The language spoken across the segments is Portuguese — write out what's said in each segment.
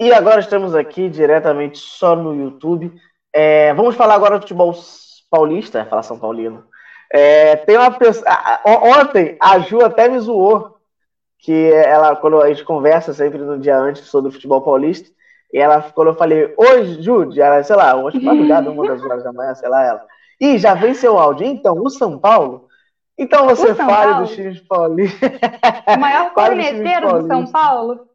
E agora estamos aqui diretamente só no YouTube. É, vamos falar agora do futebol paulista, falar São Paulino. É, tem uma pessoa. Ontem a Ju até me zoou, que ela, quando a gente conversa sempre no dia antes sobre o futebol paulista, e ela, quando eu falei, hoje, Ju, já, sei lá, hoje madrugada, uma das horas da manhã, sei lá, ela. Ih, já vem seu áudio. Então, o São Paulo. Então você fale dos times paulistas. O maior corneteiro do São Paulo?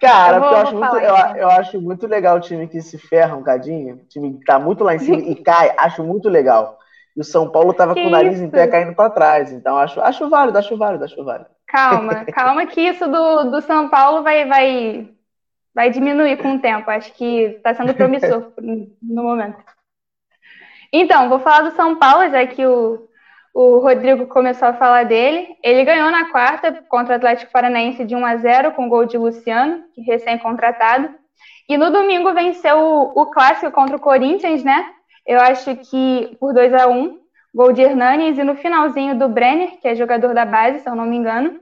Cara, eu, vou, eu, acho muito, eu, eu, acho muito legal o time que se ferra um cadinho, o time que tá muito lá em cima e cai, acho muito legal. E o São Paulo tava que com o nariz isso? em pé caindo para trás, então acho, acho válido, acho válido, acho válido. Calma, calma que isso do, do São Paulo vai, vai, vai diminuir com o tempo, acho que está sendo promissor no momento. Então, vou falar do São Paulo, já que o, o Rodrigo começou a falar dele. Ele ganhou na quarta contra o Atlético Paranaense de 1 a 0 com gol de Luciano, recém-contratado. E no domingo venceu o, o, clássico contra o Corinthians, né? Eu acho que por 2 a 1 gol de Hernanes e no finalzinho do Brenner, que é jogador da base, se eu não me engano.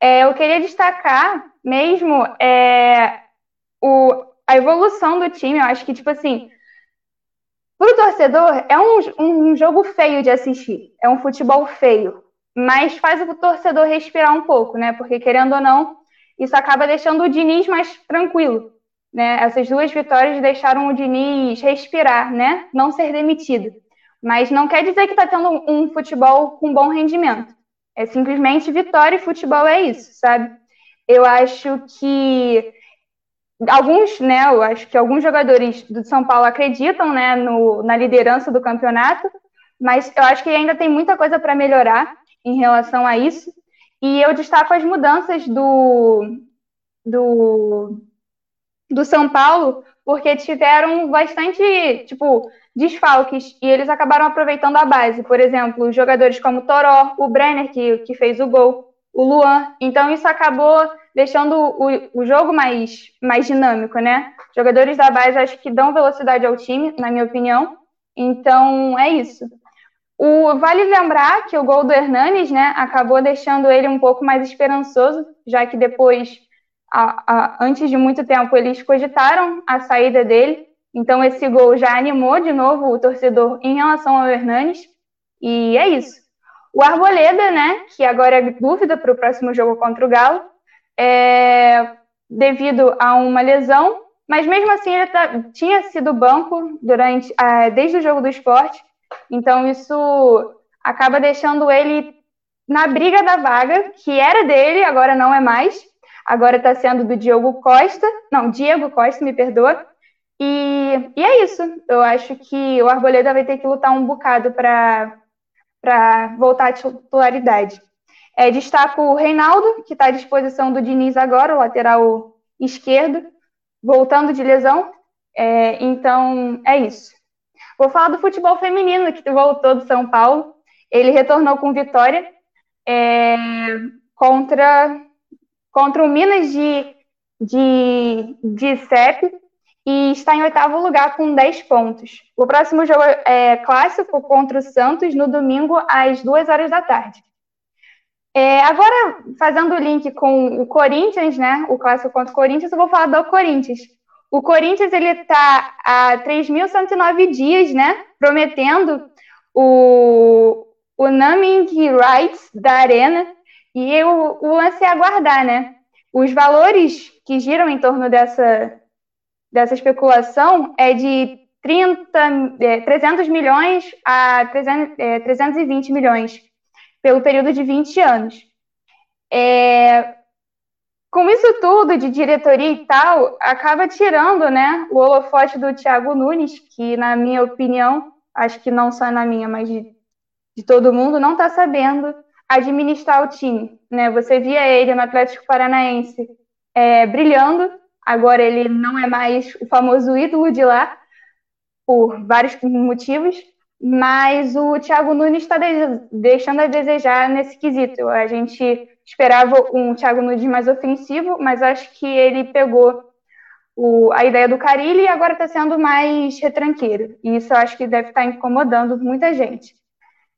É, eu queria destacar mesmo é, o, a evolução do time. Eu acho que, tipo assim, para o torcedor, é um, um jogo feio de assistir. É um futebol feio. Mas faz o torcedor respirar um pouco, né? Porque, querendo ou não, isso acaba deixando o Diniz mais tranquilo. Né? Essas duas vitórias deixaram o Diniz respirar, né? Não ser demitido. Mas não quer dizer que está tendo um futebol com bom rendimento. É simplesmente vitória e futebol é isso, sabe? Eu acho que alguns, né, eu acho que alguns jogadores do São Paulo acreditam, né, no, na liderança do campeonato, mas eu acho que ainda tem muita coisa para melhorar em relação a isso. E eu destaco as mudanças do, do, do São Paulo, porque tiveram bastante, tipo, desfalques e eles acabaram aproveitando a base. Por exemplo, jogadores como Toró, o Brenner, que, que fez o gol, o Luan. Então, isso acabou deixando o, o jogo mais, mais dinâmico, né? Jogadores da base acho que dão velocidade ao time, na minha opinião. Então, é isso. O, vale lembrar que o gol do Hernanes, né, acabou deixando ele um pouco mais esperançoso, já que depois, a, a, antes de muito tempo, eles cogitaram a saída dele. Então, esse gol já animou de novo o torcedor em relação ao Hernanes. E é isso. O Arboleda, né, que agora é dúvida para o próximo jogo contra o Galo, é, devido a uma lesão, mas mesmo assim ele tá, tinha sido banco durante é, desde o jogo do esporte, então isso acaba deixando ele na briga da vaga, que era dele, agora não é mais, agora está sendo do Diogo Costa, não, Diego Costa, me perdoa, e, e é isso, eu acho que o Arboleda vai ter que lutar um bocado para voltar à titularidade. É, destaco o Reinaldo, que está à disposição do Diniz agora, o lateral esquerdo, voltando de lesão. É, então, é isso. Vou falar do futebol feminino, que voltou do São Paulo. Ele retornou com vitória é, contra, contra o Minas de, de, de CEP e está em oitavo lugar com 10 pontos. O próximo jogo é clássico contra o Santos no domingo às 2 horas da tarde. É, agora, fazendo o link com o Corinthians, né? O clássico contra o Corinthians, eu vou falar do Corinthians. O Corinthians ele está há 3.109 dias, né? Prometendo o, o naming rights da arena e o, o lance é aguardar, né? Os valores que giram em torno dessa, dessa especulação é de 30, é, 300 milhões a 300, é, 320 milhões pelo período de 20 anos. É, com isso tudo de diretoria e tal, acaba tirando né, o holofote do Thiago Nunes, que, na minha opinião, acho que não só na minha, mas de, de todo mundo, não está sabendo administrar o time. Né? Você via ele no Atlético Paranaense é, brilhando, agora ele não é mais o famoso ídolo de lá, por vários motivos, mas o Thiago Nunes está deixando a desejar nesse quesito. A gente esperava um Thiago Nunes mais ofensivo, mas acho que ele pegou o, a ideia do Carilli e agora está sendo mais retranqueiro. E isso eu acho que deve estar tá incomodando muita gente.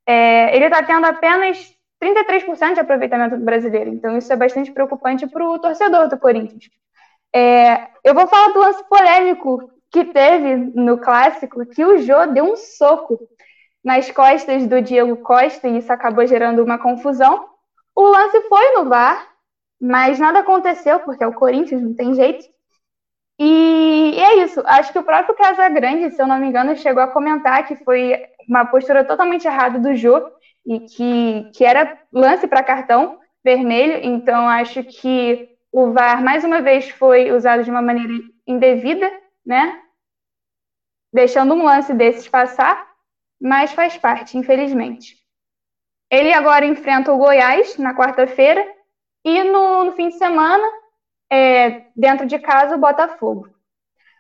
É, ele está tendo apenas 33% de aproveitamento do brasileiro, então isso é bastante preocupante para o torcedor do Corinthians. É, eu vou falar do lance polêmico que teve no clássico, que o Jô deu um soco nas costas do Diego Costa e isso acabou gerando uma confusão. O lance foi no VAR, mas nada aconteceu, porque é o Corinthians, não tem jeito. E, e é isso. Acho que o próprio Casagrande, se eu não me engano, chegou a comentar que foi uma postura totalmente errada do Jô e que, que era lance para cartão vermelho. Então, acho que o VAR, mais uma vez, foi usado de uma maneira indevida, né? Deixando um lance desses passar, mas faz parte, infelizmente. Ele agora enfrenta o Goiás na quarta-feira e no, no, fim de semana, é, dentro de casa, o Botafogo.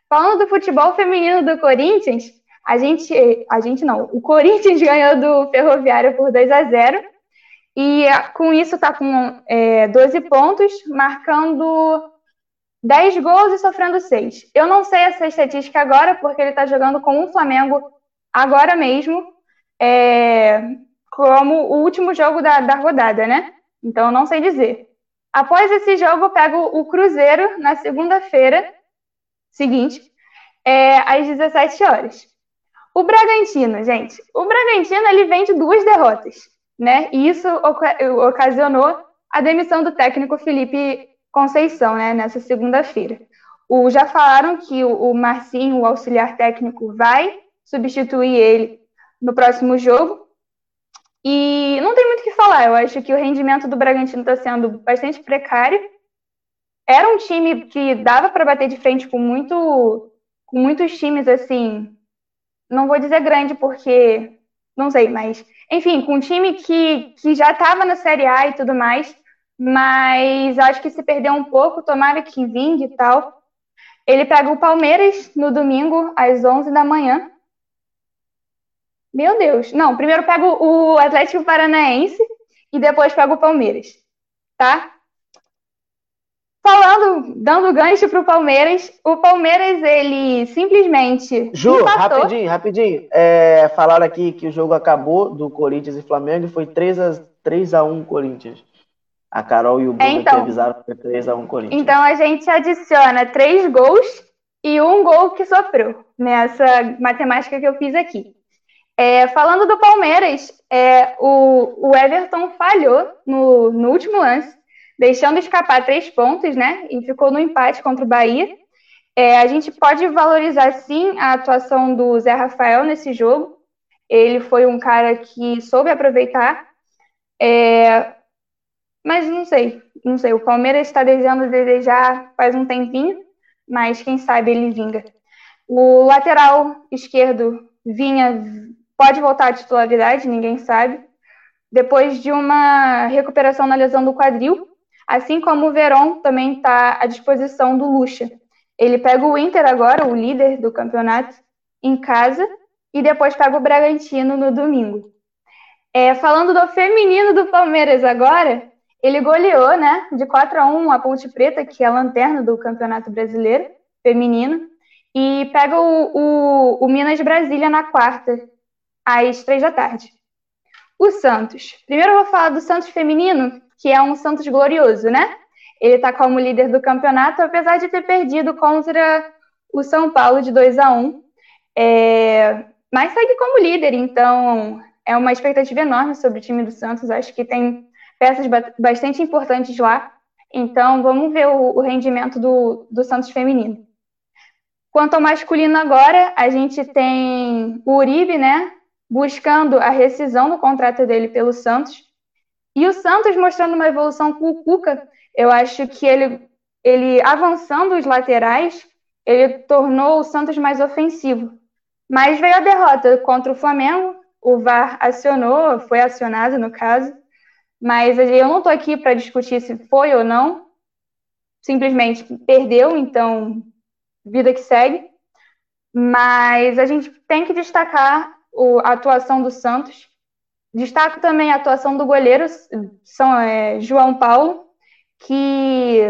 Falando do futebol feminino do Corinthians, a gente, a gente não, o Corinthians ganhou do Ferroviário por 2 a 0 e com isso está com é, 12 pontos, marcando 10 gols e sofrendo 6. Eu não sei essa estatística agora, porque ele está jogando com o Flamengo agora mesmo, é, como o último jogo da, da rodada, né? Então, eu não sei dizer. Após esse jogo, pego o Cruzeiro na segunda-feira seguinte, é, às 17 horas. O Bragantino, gente, o Bragantino ele vem de duas derrotas né? E isso ocasionou a demissão do técnico Felipe Conceição, né? Nessa segunda-feira. O, já falaram que o, o Marcinho, o auxiliar técnico, vai substituir ele no próximo jogo. E não tem muito o que falar. Eu acho que o rendimento do Bragantino está sendo bastante precário. Era um time que dava para bater de frente com muito, com muitos times assim. Não vou dizer grande porque não sei, mas enfim, com um time que, que já estava na Série A e tudo mais, mas acho que se perdeu um pouco, tomara que vingue e tal. Ele pega o Palmeiras no domingo, às 11 da manhã. Meu Deus. Não, primeiro pega o Atlético Paranaense e depois pega o Palmeiras, tá? Falando, dando gancho para o Palmeiras, o Palmeiras, ele simplesmente. Ju, empatou. rapidinho, rapidinho. É, falaram aqui que o jogo acabou do Corinthians e Flamengo e foi 3 a, 3 a 1 Corinthians. A Carol e o Bruno então, avisaram que foi 3 a 1 Corinthians. Então a gente adiciona três gols e um gol que sofreu nessa matemática que eu fiz aqui. É, falando do Palmeiras, é, o, o Everton falhou no, no último lance deixando escapar três pontos, né? E ficou no empate contra o Bahia. É, a gente pode valorizar sim a atuação do Zé Rafael nesse jogo. Ele foi um cara que soube aproveitar. É, mas não sei, não sei. O Palmeiras está desejando desejar faz um tempinho, mas quem sabe ele vinga. O lateral esquerdo vinha, pode voltar à titularidade, ninguém sabe. Depois de uma recuperação na lesão do quadril, Assim como o Verón também está à disposição do Lucha. Ele pega o Inter agora, o líder do campeonato, em casa, e depois pega o Bragantino no domingo. É, falando do feminino do Palmeiras agora, ele goleou, né, de 4 a 1 a Ponte Preta, que é a lanterna do Campeonato Brasileiro Feminino, e pega o, o, o Minas Brasília na quarta, às três da tarde. O Santos. Primeiro eu vou falar do Santos feminino, que é um Santos glorioso, né? Ele está como líder do campeonato, apesar de ter perdido contra o São Paulo de 2 a 1 é... Mas segue como líder, então é uma expectativa enorme sobre o time do Santos. Acho que tem peças bastante importantes lá. Então vamos ver o, o rendimento do, do Santos feminino. Quanto ao masculino agora, a gente tem o Uribe, né? Buscando a rescisão do contrato dele pelo Santos. E o Santos mostrando uma evolução com o Cuca, eu acho que ele, ele avançando os laterais, ele tornou o Santos mais ofensivo. Mas veio a derrota contra o Flamengo, o VAR acionou, foi acionado no caso, mas eu não estou aqui para discutir se foi ou não, simplesmente perdeu, então vida que segue. Mas a gente tem que destacar a atuação do Santos, Destaco também a atuação do goleiro São, é, João Paulo, que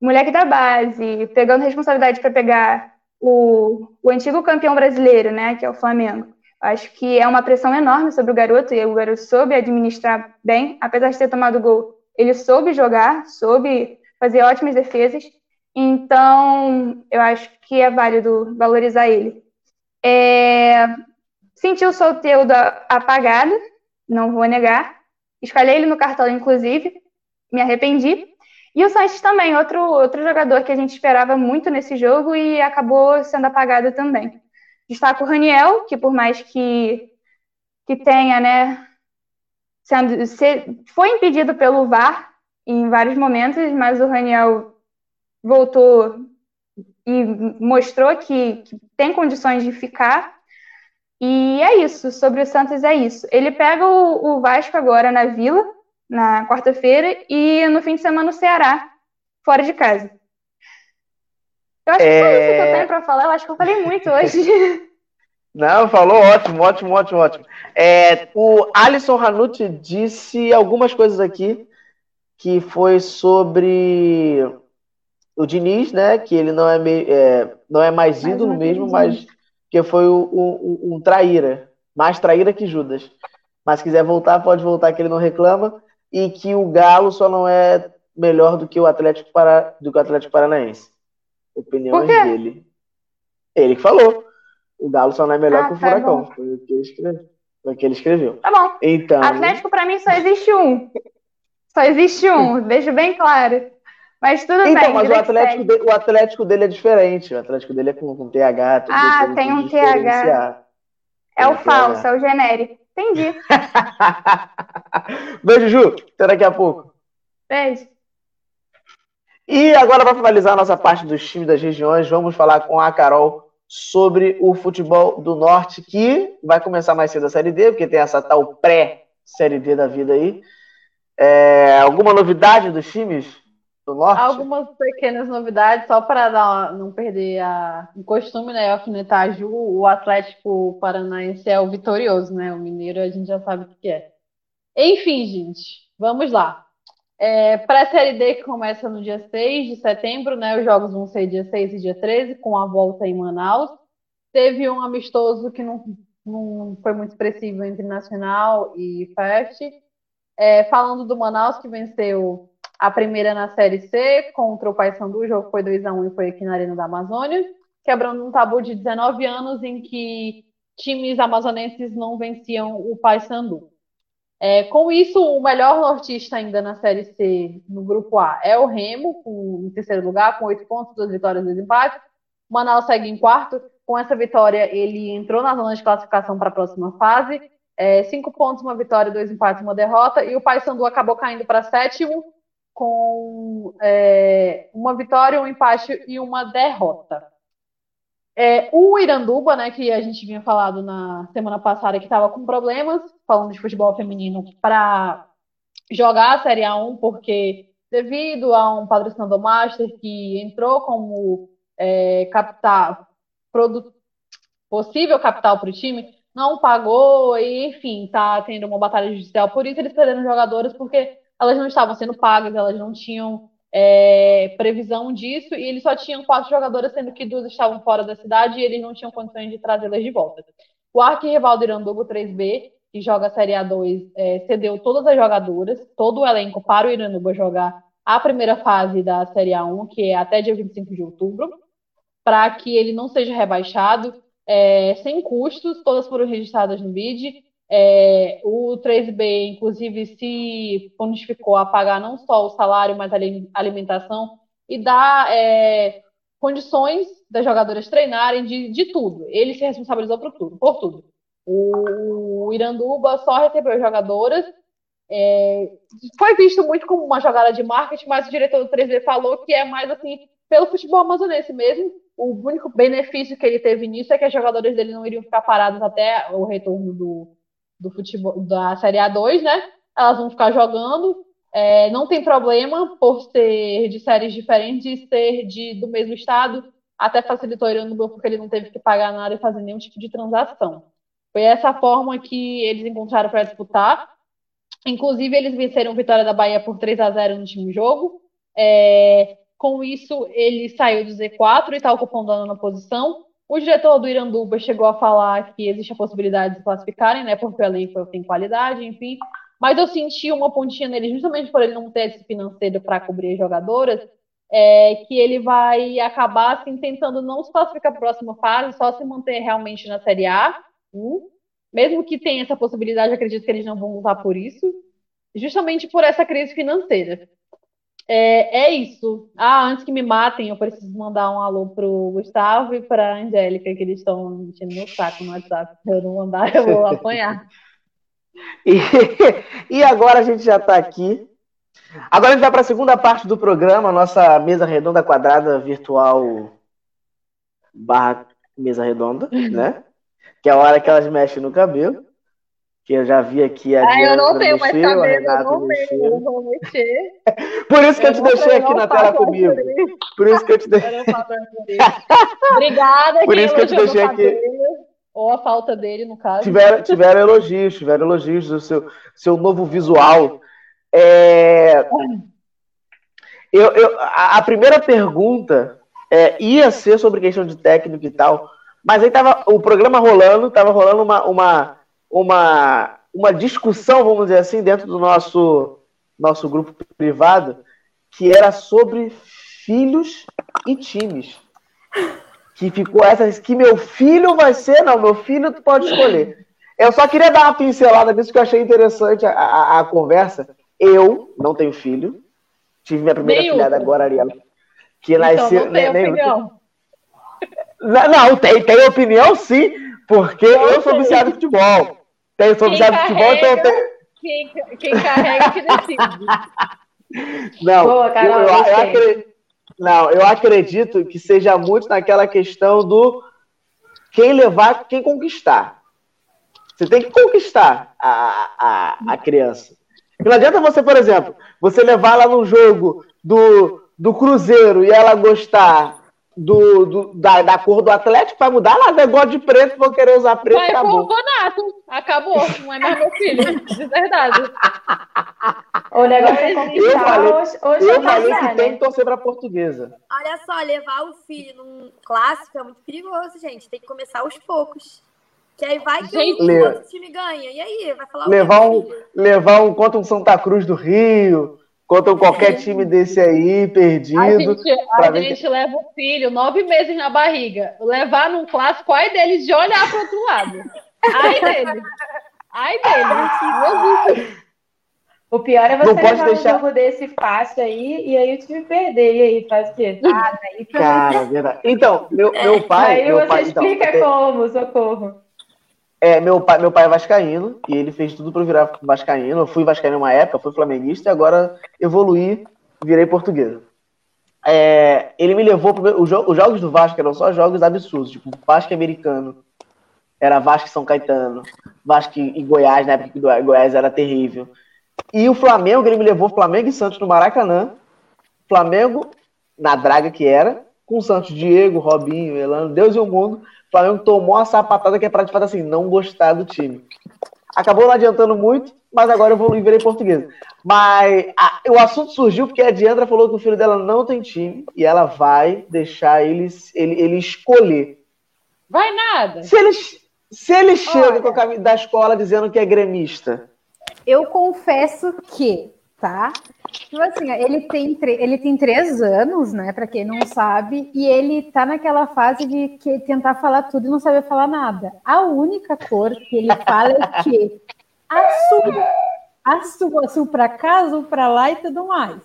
moleque da base, pegando responsabilidade para pegar o, o antigo campeão brasileiro, né, que é o Flamengo. Acho que é uma pressão enorme sobre o garoto e o garoto soube administrar bem, apesar de ter tomado gol. Ele soube jogar, soube fazer ótimas defesas. Então, eu acho que é válido valorizar ele. É... Senti o Soteldo apagado, não vou negar. Escolhi ele no cartão, inclusive. Me arrependi. E o Sanches também, outro, outro jogador que a gente esperava muito nesse jogo e acabou sendo apagado também. Destaco o Raniel, que por mais que, que tenha, né, sendo, se, foi impedido pelo VAR em vários momentos, mas o Raniel voltou e mostrou que, que tem condições de ficar. E é isso, sobre o Santos é isso. Ele pega o, o Vasco agora na Vila, na quarta-feira, e no fim de semana o Ceará, fora de casa. Eu acho que é... foi isso que eu tenho para falar. Eu acho que eu falei muito hoje. Não, falou ótimo, ótimo, ótimo, ótimo. É, o Alisson Hanucci disse algumas coisas aqui que foi sobre o Diniz, né? Que ele não é, é não é mais ídolo mesmo, mas que foi o, o, um traíra, mais traíra que Judas. Mas se quiser voltar, pode voltar que ele não reclama e que o Galo só não é melhor do que o Atlético para do que o Atlético Paranaense. Opiniões dele. Ele que falou. O Galo só não é melhor ah, que o tá Furacão. Bom. Foi o que ele escreveu. Foi o que ele escreveu. Tá bom. Então, Atlético, para mim, só existe um. Só existe um, deixo bem claro. Mas tudo então, bem. Mas o Atlético, de, o Atlético dele é diferente. O Atlético dele é com, com TH. Ah, tem um TH. É o falso, TH. é o genérico. Entendi. Beijo, Ju. Até daqui a pouco. Beijo. E agora, para finalizar a nossa parte dos times das regiões, vamos falar com a Carol sobre o futebol do Norte, que vai começar mais cedo a Série D, porque tem essa tal pré-Série D da vida aí. É, alguma novidade dos times do Norte? Algumas pequenas novidades, só para não perder a, o costume, né? Alfinetar a Ju, o Atlético Paranaense é o vitorioso, né? O Mineiro a gente já sabe o que é. Enfim, gente, vamos lá. É, Pré-Série D que começa no dia 6 de setembro, né? Os jogos vão ser dia 6 e dia 13, com a volta em Manaus. Teve um amistoso que não, não foi muito expressivo entre Nacional e Fest. É, falando do Manaus, que venceu a primeira na Série C contra o Paysandu, o jogo foi 2x1 e foi aqui na Arena da Amazônia, quebrando um tabu de 19 anos em que times amazonenses não venciam o Paysandu. É, com isso, o melhor nortista ainda na Série C, no grupo A, é o Remo, com, em terceiro lugar, com oito pontos, duas vitórias e dois empates. O Manaus segue em quarto. Com essa vitória, ele entrou na zona de classificação para a próxima fase. É, cinco pontos, uma vitória, dois empates, uma derrota. E o Paysandu acabou caindo para sétimo, com é, uma vitória, um empate e uma derrota. É, o Iranduba, né, que a gente vinha falado na semana passada que estava com problemas, falando de futebol feminino, para jogar a Série A1, porque devido a um patrocinador master que entrou como é, capital, possível capital para o time, não pagou e, enfim, está tendo uma batalha judicial. Por isso eles perderam jogadoras, porque elas não estavam sendo pagas, elas não tinham é, previsão disso, e eles só tinham quatro jogadoras, sendo que duas estavam fora da cidade e eles não tinham condições de trazê-las de volta. O arquirrival do Iranduba 3B, que joga a Série A2, é, cedeu todas as jogadoras, todo o elenco para o Iranduba jogar a primeira fase da Série A1, que é até dia 25 de outubro, para que ele não seja rebaixado, é, sem custos, todas foram registradas no BID, é, o 3B, inclusive, se prontificou a pagar não só o salário, mas a alimentação e dar é, condições das jogadoras treinarem de, de tudo. Ele se responsabilizou por tudo. Por tudo. O, o Iranduba só recebeu jogadoras. É, foi visto muito como uma jogada de marketing, mas o diretor do 3B falou que é mais assim pelo futebol amazonense mesmo. O único benefício que ele teve nisso é que as jogadoras dele não iriam ficar paradas até o retorno do, do futebol da Série A2, né? Elas vão ficar jogando. É, não tem problema por ser de séries diferentes ser de, do mesmo estado. Até facilitou ele no porque ele não teve que pagar nada e fazer nenhum tipo de transação. Foi essa forma que eles encontraram para disputar. Inclusive, eles venceram a vitória da Bahia por 3 a 0 no último jogo. É, com isso, ele saiu do Z4 e está ocupando a nona posição. O diretor do Iranduba chegou a falar que existe a possibilidade de classificarem, né? Porque o elenco tem qualidade, enfim. Mas eu senti uma pontinha nele, justamente por ele não ter esse financeiro para cobrir as jogadoras, é, que ele vai acabar assim, tentando não se classificar para a próxima fase, só se manter realmente na Série A. Hum? Mesmo que tenha essa possibilidade, acredito que eles não vão lutar por isso, justamente por essa crise financeira. É, é, isso. Ah, antes que me matem, eu preciso mandar um alô pro Gustavo e pra Angélica, que eles estão mexendo no saco no WhatsApp. Se eu não mandar, eu vou apanhar. e, e agora a gente já está aqui. Agora a gente vai para a segunda parte do programa, nossa mesa redonda quadrada virtual barra mesa redonda, né? Que é a hora que elas mexem no cabelo que eu já vi aqui a Ah, eu não tenho mais cabelo, eu não mexeu. eu vou mexer. Por isso que eu, eu te deixei aqui na tela comigo. Por isso que eu te deixei. Obrigada, Por isso que eu te deixei aqui. Ou a falta dele, no caso. Tiveram, tiveram elogios, tiveram elogios do seu, seu novo visual. É... Eu, eu, a, a primeira pergunta é, ia ser sobre questão de técnico e tal, mas aí tava o programa rolando, tava rolando uma, uma uma, uma discussão, vamos dizer assim, dentro do nosso, nosso grupo privado, que era sobre filhos e times. Que ficou essa, que meu filho vai ser, não, meu filho tu pode escolher. Eu só queria dar uma pincelada nisso que eu achei interessante a, a, a conversa. Eu não tenho filho, tive minha primeira nem filhada agora, Ariela, que então, nasceu. Não, tem nem, opinião. Não, não, tem, tem opinião sim, porque eu sou viciado em futebol. Tem, sou viciado de futebol, então tem. Quem, quem carrega que decide. Não, Boa, Carol, eu, eu, eu acredito, não, eu acredito que seja muito naquela questão do quem levar, quem conquistar. Você tem que conquistar a, a, a criança. Não adianta você, por exemplo, você levar lá no jogo do, do Cruzeiro e ela gostar do, do, da, da cor do Atlético, vai mudar. É igual de preto, vou querer usar preto. Vai acabou. pro Bonato. Acabou. Não é mais meu filho. De verdade. O negócio é conquistar eu falei, hoje, hoje eu falei que né? tem que torcer pra portuguesa. Olha só, levar o filho num clássico é muito perigoso, gente. Tem que começar aos poucos. Que aí vai que gente, o outro time ganha. E aí? Vai falar levar um, levar um contra um Santa Cruz do Rio contra qualquer time desse aí, perdido. A gente, a gente que... leva o filho nove meses na barriga. Levar num clássico, ai deles de olhar para outro lado. Ai dele. Ai dele. O pior é você não levar deixar... um jogo desse fácil aí e aí o time perder. E aí faz o quê? Ah, daí Cara, verdade. Então, meu, meu pai. Aí meu você pai, explica então, como, socorro. É, meu pai, meu pai é vascaíno e ele fez tudo para virar vascaíno. Eu fui vascaíno uma época, fui flamenguista e agora evoluí, virei português. É, ele me levou pro, os, os jogos do Vasco eram só jogos absurdos, tipo Vasco americano, era Vasco e São Caetano, Vasco e Goiás, na época que Goiás era terrível. E o Flamengo, ele me levou Flamengo e Santos no Maracanã, Flamengo na draga que era, com Santos Diego, Robinho, Elano, Deus e o mundo, o Flamengo tomou a sapatada que é para, de fato, assim, não gostar do time. Acabou não adiantando muito, mas agora eu vou virei português. Mas a, o assunto surgiu porque a Diandra falou que o filho dela não tem time e ela vai deixar ele, ele, ele escolher. Vai nada. Se ele, se ele chega com a da escola dizendo que é gremista. Eu confesso que, tá? Tipo assim, ele tem, ele tem três anos, né? Para quem não sabe, e ele tá naquela fase de que tentar falar tudo e não saber falar nada. A única cor que ele fala é que azul, azul, azul para cá, azul para lá e tudo mais.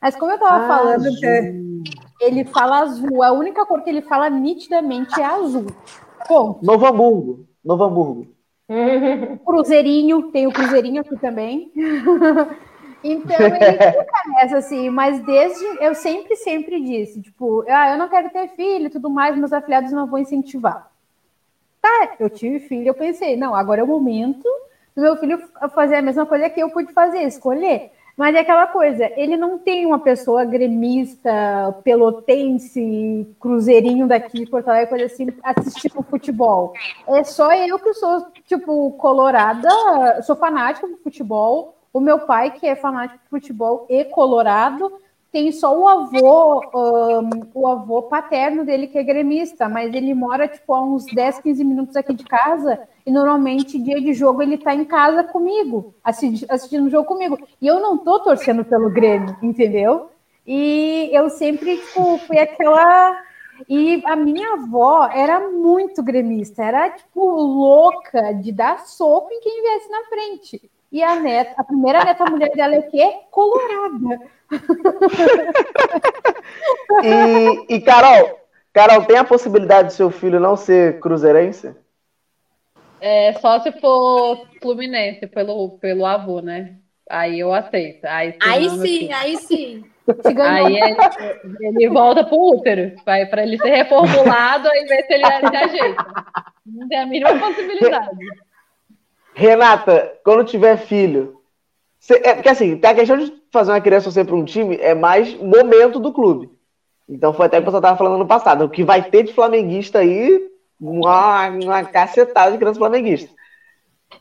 Mas como eu tava falando, ele fala azul. A única cor que ele fala nitidamente é azul. Ponto. Novo Hamburgo. Novo Hamburgo. Cruzeirinho, tem o Cruzeirinho aqui também. Então ele nessa, assim, mas desde eu sempre, sempre disse, tipo, ah, eu não quero ter filho e tudo mais, meus afiliados não vão incentivar. Tá, eu tive filho, eu pensei, não, agora é o momento do meu filho fazer a mesma coisa que eu pude fazer, escolher. Mas é aquela coisa, ele não tem uma pessoa gremista, pelotense, cruzeirinho daqui Porto Alegre, coisa assim, assistindo futebol. É só eu que sou, tipo, colorada, sou fanática do futebol, o meu pai, que é fanático de futebol e colorado, tem só o avô, um, o avô paterno dele que é gremista, mas ele mora tipo a uns 10, 15 minutos aqui de casa e normalmente dia de jogo ele tá em casa comigo, assistindo o jogo comigo. E eu não tô torcendo pelo Grêmio, entendeu? E eu sempre, tipo, fui aquela. E a minha avó era muito gremista, era, tipo, louca de dar soco em quem viesse na frente. E a neta, a primeira neta mulher dela é o quê? Colorada. e, e, Carol, Carol, tem a possibilidade do seu filho não ser cruzeirense? É, só se for Fluminense pelo, pelo avô, né? Aí eu aceito. Aí, aí sim, aí sim. Aí ele, ele, volta pro útero, vai para ele ser reformulado e ver se ele se ajeita. Não tem a mínima possibilidade. Renata, quando tiver filho, é porque assim, a questão de fazer uma criança ser para um time é mais momento do clube. Então foi até o que você estava falando no passado. O que vai ter de flamenguista aí, uma, uma cacetada de criança flamenguista.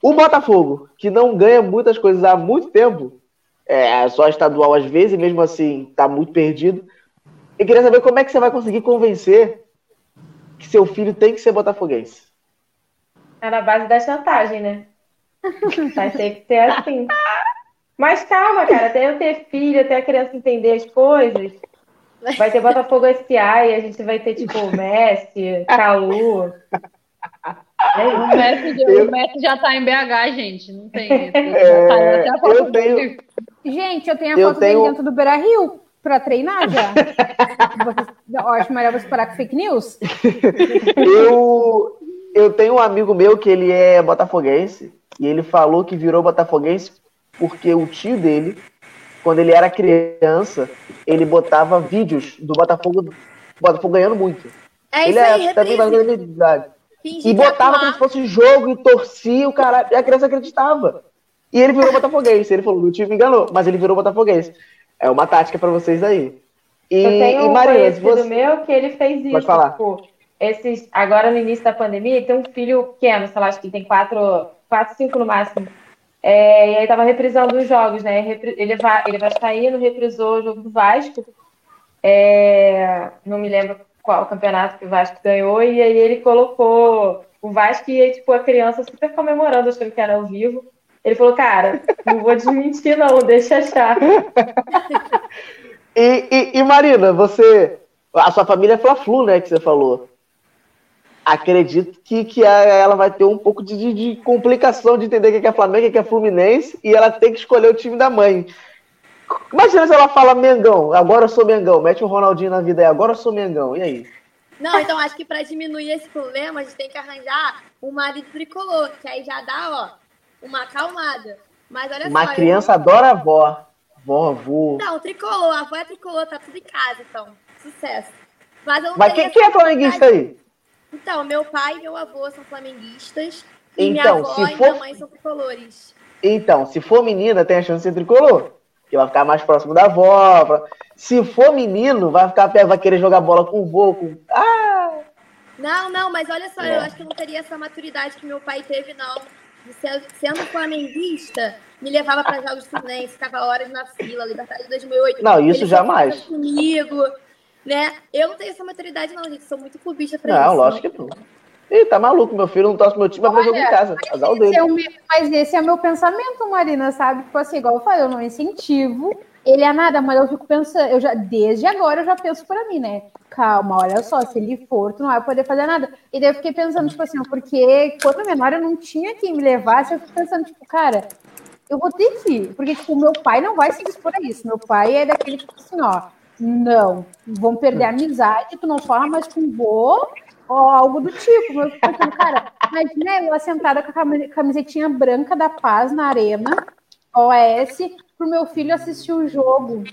O Botafogo, que não ganha muitas coisas há muito tempo, é só estadual às vezes, e mesmo assim está muito perdido. Eu queria saber como é que você vai conseguir convencer que seu filho tem que ser botafoguense. É na base da chantagem, né? Vai ter que ser assim. Mas calma, cara, até eu ter filho, até a criança entender as coisas. Vai ter Botafogo SA e a gente vai ter, tipo, Messi, Calu. É o, Messi, eu... o Messi já tá em BH, gente. Não tem. É, tá eu tenho... Gente, eu tenho a eu foto tenho... dele dentro do Beira Rio para treinar já. eu acho melhor você parar com fake news. Eu, eu tenho um amigo meu que ele é botafoguense e ele falou que virou botafoguense porque o tio dele, quando ele era criança, ele botava vídeos do Botafogo, Botafogo ganhando muito. É ele isso aí, é também mais da idade. E botava como se fosse jogo e torcia o cara. E a criança acreditava. E ele virou botafoguense. Ele falou: o time me enganou, mas ele virou botafoguense. É uma tática para vocês aí. E, Eu tenho um Maria, você... meu que ele fez isso. Pode falar. Tipo, esses, agora no início da pandemia, tem um filho pequeno, sei lá, acho que tem quatro, quatro cinco no máximo. É, e aí tava reprisando os jogos, né? Ele vai, ele vai sair, reprisou o jogo do Vasco. É, não me lembro qual campeonato que o Vasco ganhou, e aí ele colocou o Vasco e aí, tipo, a criança super comemorando, achando que era ao vivo. Ele falou, cara, não vou desmentir, não, deixa achar. e, e, e, Marina, você. A sua família é Fla-Flu, né? Que você falou. Acredito que, que ela vai ter um pouco de, de, complicação de entender o que é Flamengo, o que é Fluminense, e ela tem que escolher o time da mãe. Imagina se ela fala Mengão, agora eu sou Mengão, mete o Ronaldinho na vida aí, agora eu sou Mengão, e aí? Não, então acho que para diminuir esse problema, a gente tem que arranjar um marido tricolor, que aí já dá, ó, uma acalmada. Mas olha uma só. criança eu... adora a avó. Vó, avô. Não, tricolor, a avó é tricolor, tá tudo em casa, então. Sucesso. Mas, eu Mas quem, quem é flamenguista aí? Então, meu pai e meu avô são flamenguistas. E então, minha avó se e for... minha mãe são tricolores. Então, se for menina, tem a chance de ser tricolor que vai ficar mais próximo da avó. Se for menino, vai ficar vai querer jogar bola com o vô. Com... Ah! Não, não, mas olha só, é. eu acho que eu não teria essa maturidade que meu pai teve, não. De sendo flamenguista, me levava para jogos Fluminense, ficava horas na fila, Libertadores 2008. Não, isso jamais. Comigo, né? Eu não tenho essa maturidade, não, gente. Sou muito clubista pra não, isso. Não, lógico que não. Ih, tá maluco, meu filho não torce meu time, vai jogo em casa. Azar dele. É meu, mas esse é o meu pensamento, Marina, sabe? Tipo assim, igual eu falei, eu não incentivo ele é nada, mas eu fico pensando, eu já, desde agora eu já penso pra mim, né? Calma, olha só, se ele for, tu não vai poder fazer nada. E daí eu fiquei pensando, tipo assim, porque quando menor eu não tinha quem me levasse, eu fico pensando, tipo, cara, eu vou ter que porque, tipo, meu pai não vai se dispor a isso. Meu pai é daquele, tipo assim, ó, não, vão perder a amizade, tu não fala mais com o vô, ou algo do tipo. Meu pensando, cara, imagina eu sentada com a camisetinha branca da paz na arena, OS, pro meu filho assistir o jogo.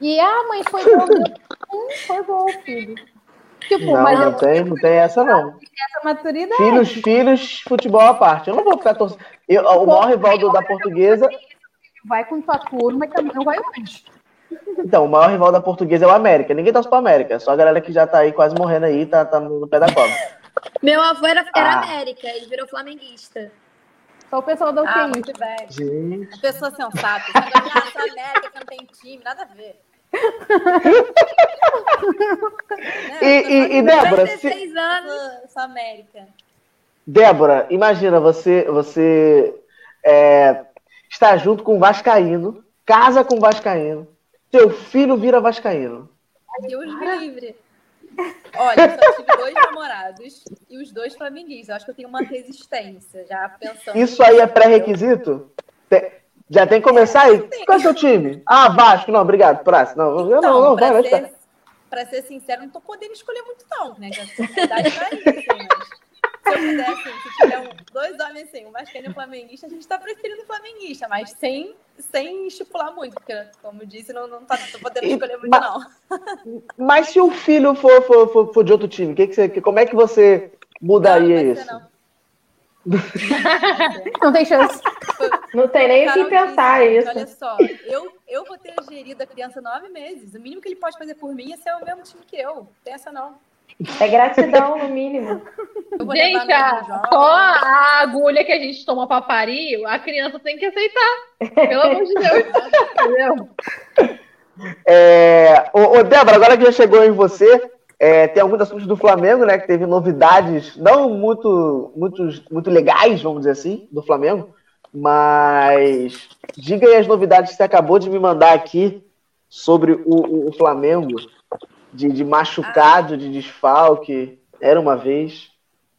E a ah, mãe foi gol. Hum, foi gol, filho. Tipo, não, mas não, tem, não tem essa, não. Essa maturidade. Filhos, filhos, futebol à parte. Eu não vou ficar torcendo. O maior rival da portuguesa. Vai com tua turma e também não vai longe. Então, o maior rival da portuguesa é o América. Ninguém torce pro América. Só a galera que já tá aí quase morrendo aí, tá, tá no pé da cobra. Meu avô era, era ah. América, ele virou flamenguista. Só o pessoal da UTI. Ah, muito bem. Gente. Pessoa sensata. Essa América que não tem time, nada a ver. e, e, e Débora, se... anos, sou América. Débora, imagina você, você é, está junto com o Vascaíno, casa com o Vascaíno, seu filho vira vascaíno? Deus me livre. Olha, eu só tive dois namorados e os dois flamenguistas. Eu acho que eu tenho uma resistência, já pensando. Isso aí é pré-requisito? Já tem que começar aí. Qual é o seu time? Ah, Vasco. Não, obrigado. Próximo. Não, então, não, não, vai, vai. Ser, pra ser sincero, não tô podendo escolher muito, não, né? Que a sociedade tá assim, mas se eu puder, assim, se tiver um, dois homens assim, um vascaíno e um flamenguista, a gente tá preferindo o flamenguista, mas sem, sem estipular muito, porque, como eu disse, não, não tá, tô podendo escolher muito, mas, não. Mas se o filho for, for, for, for de outro time, que que você, como é que você mudaria não, isso? Não. não tem chance. Não tem nem o que pensar disse, isso. Olha só, eu, eu vou ter gerido a criança nove meses. O mínimo que ele pode fazer por mim é ser o mesmo time que eu. Pensa não. É gratidão, no mínimo. Gente, só a agulha que a gente toma para parir, a criança tem que aceitar. Pelo amor de Deus. É, ô, ô, Débora, agora que já chegou em você, é, tem alguns assuntos do Flamengo, né? Que teve novidades não muito, muito, muito legais, vamos dizer assim, do Flamengo. Mas diga aí as novidades que você acabou de me mandar aqui sobre o, o, o Flamengo de, de machucado, ah. de desfalque. Era uma vez.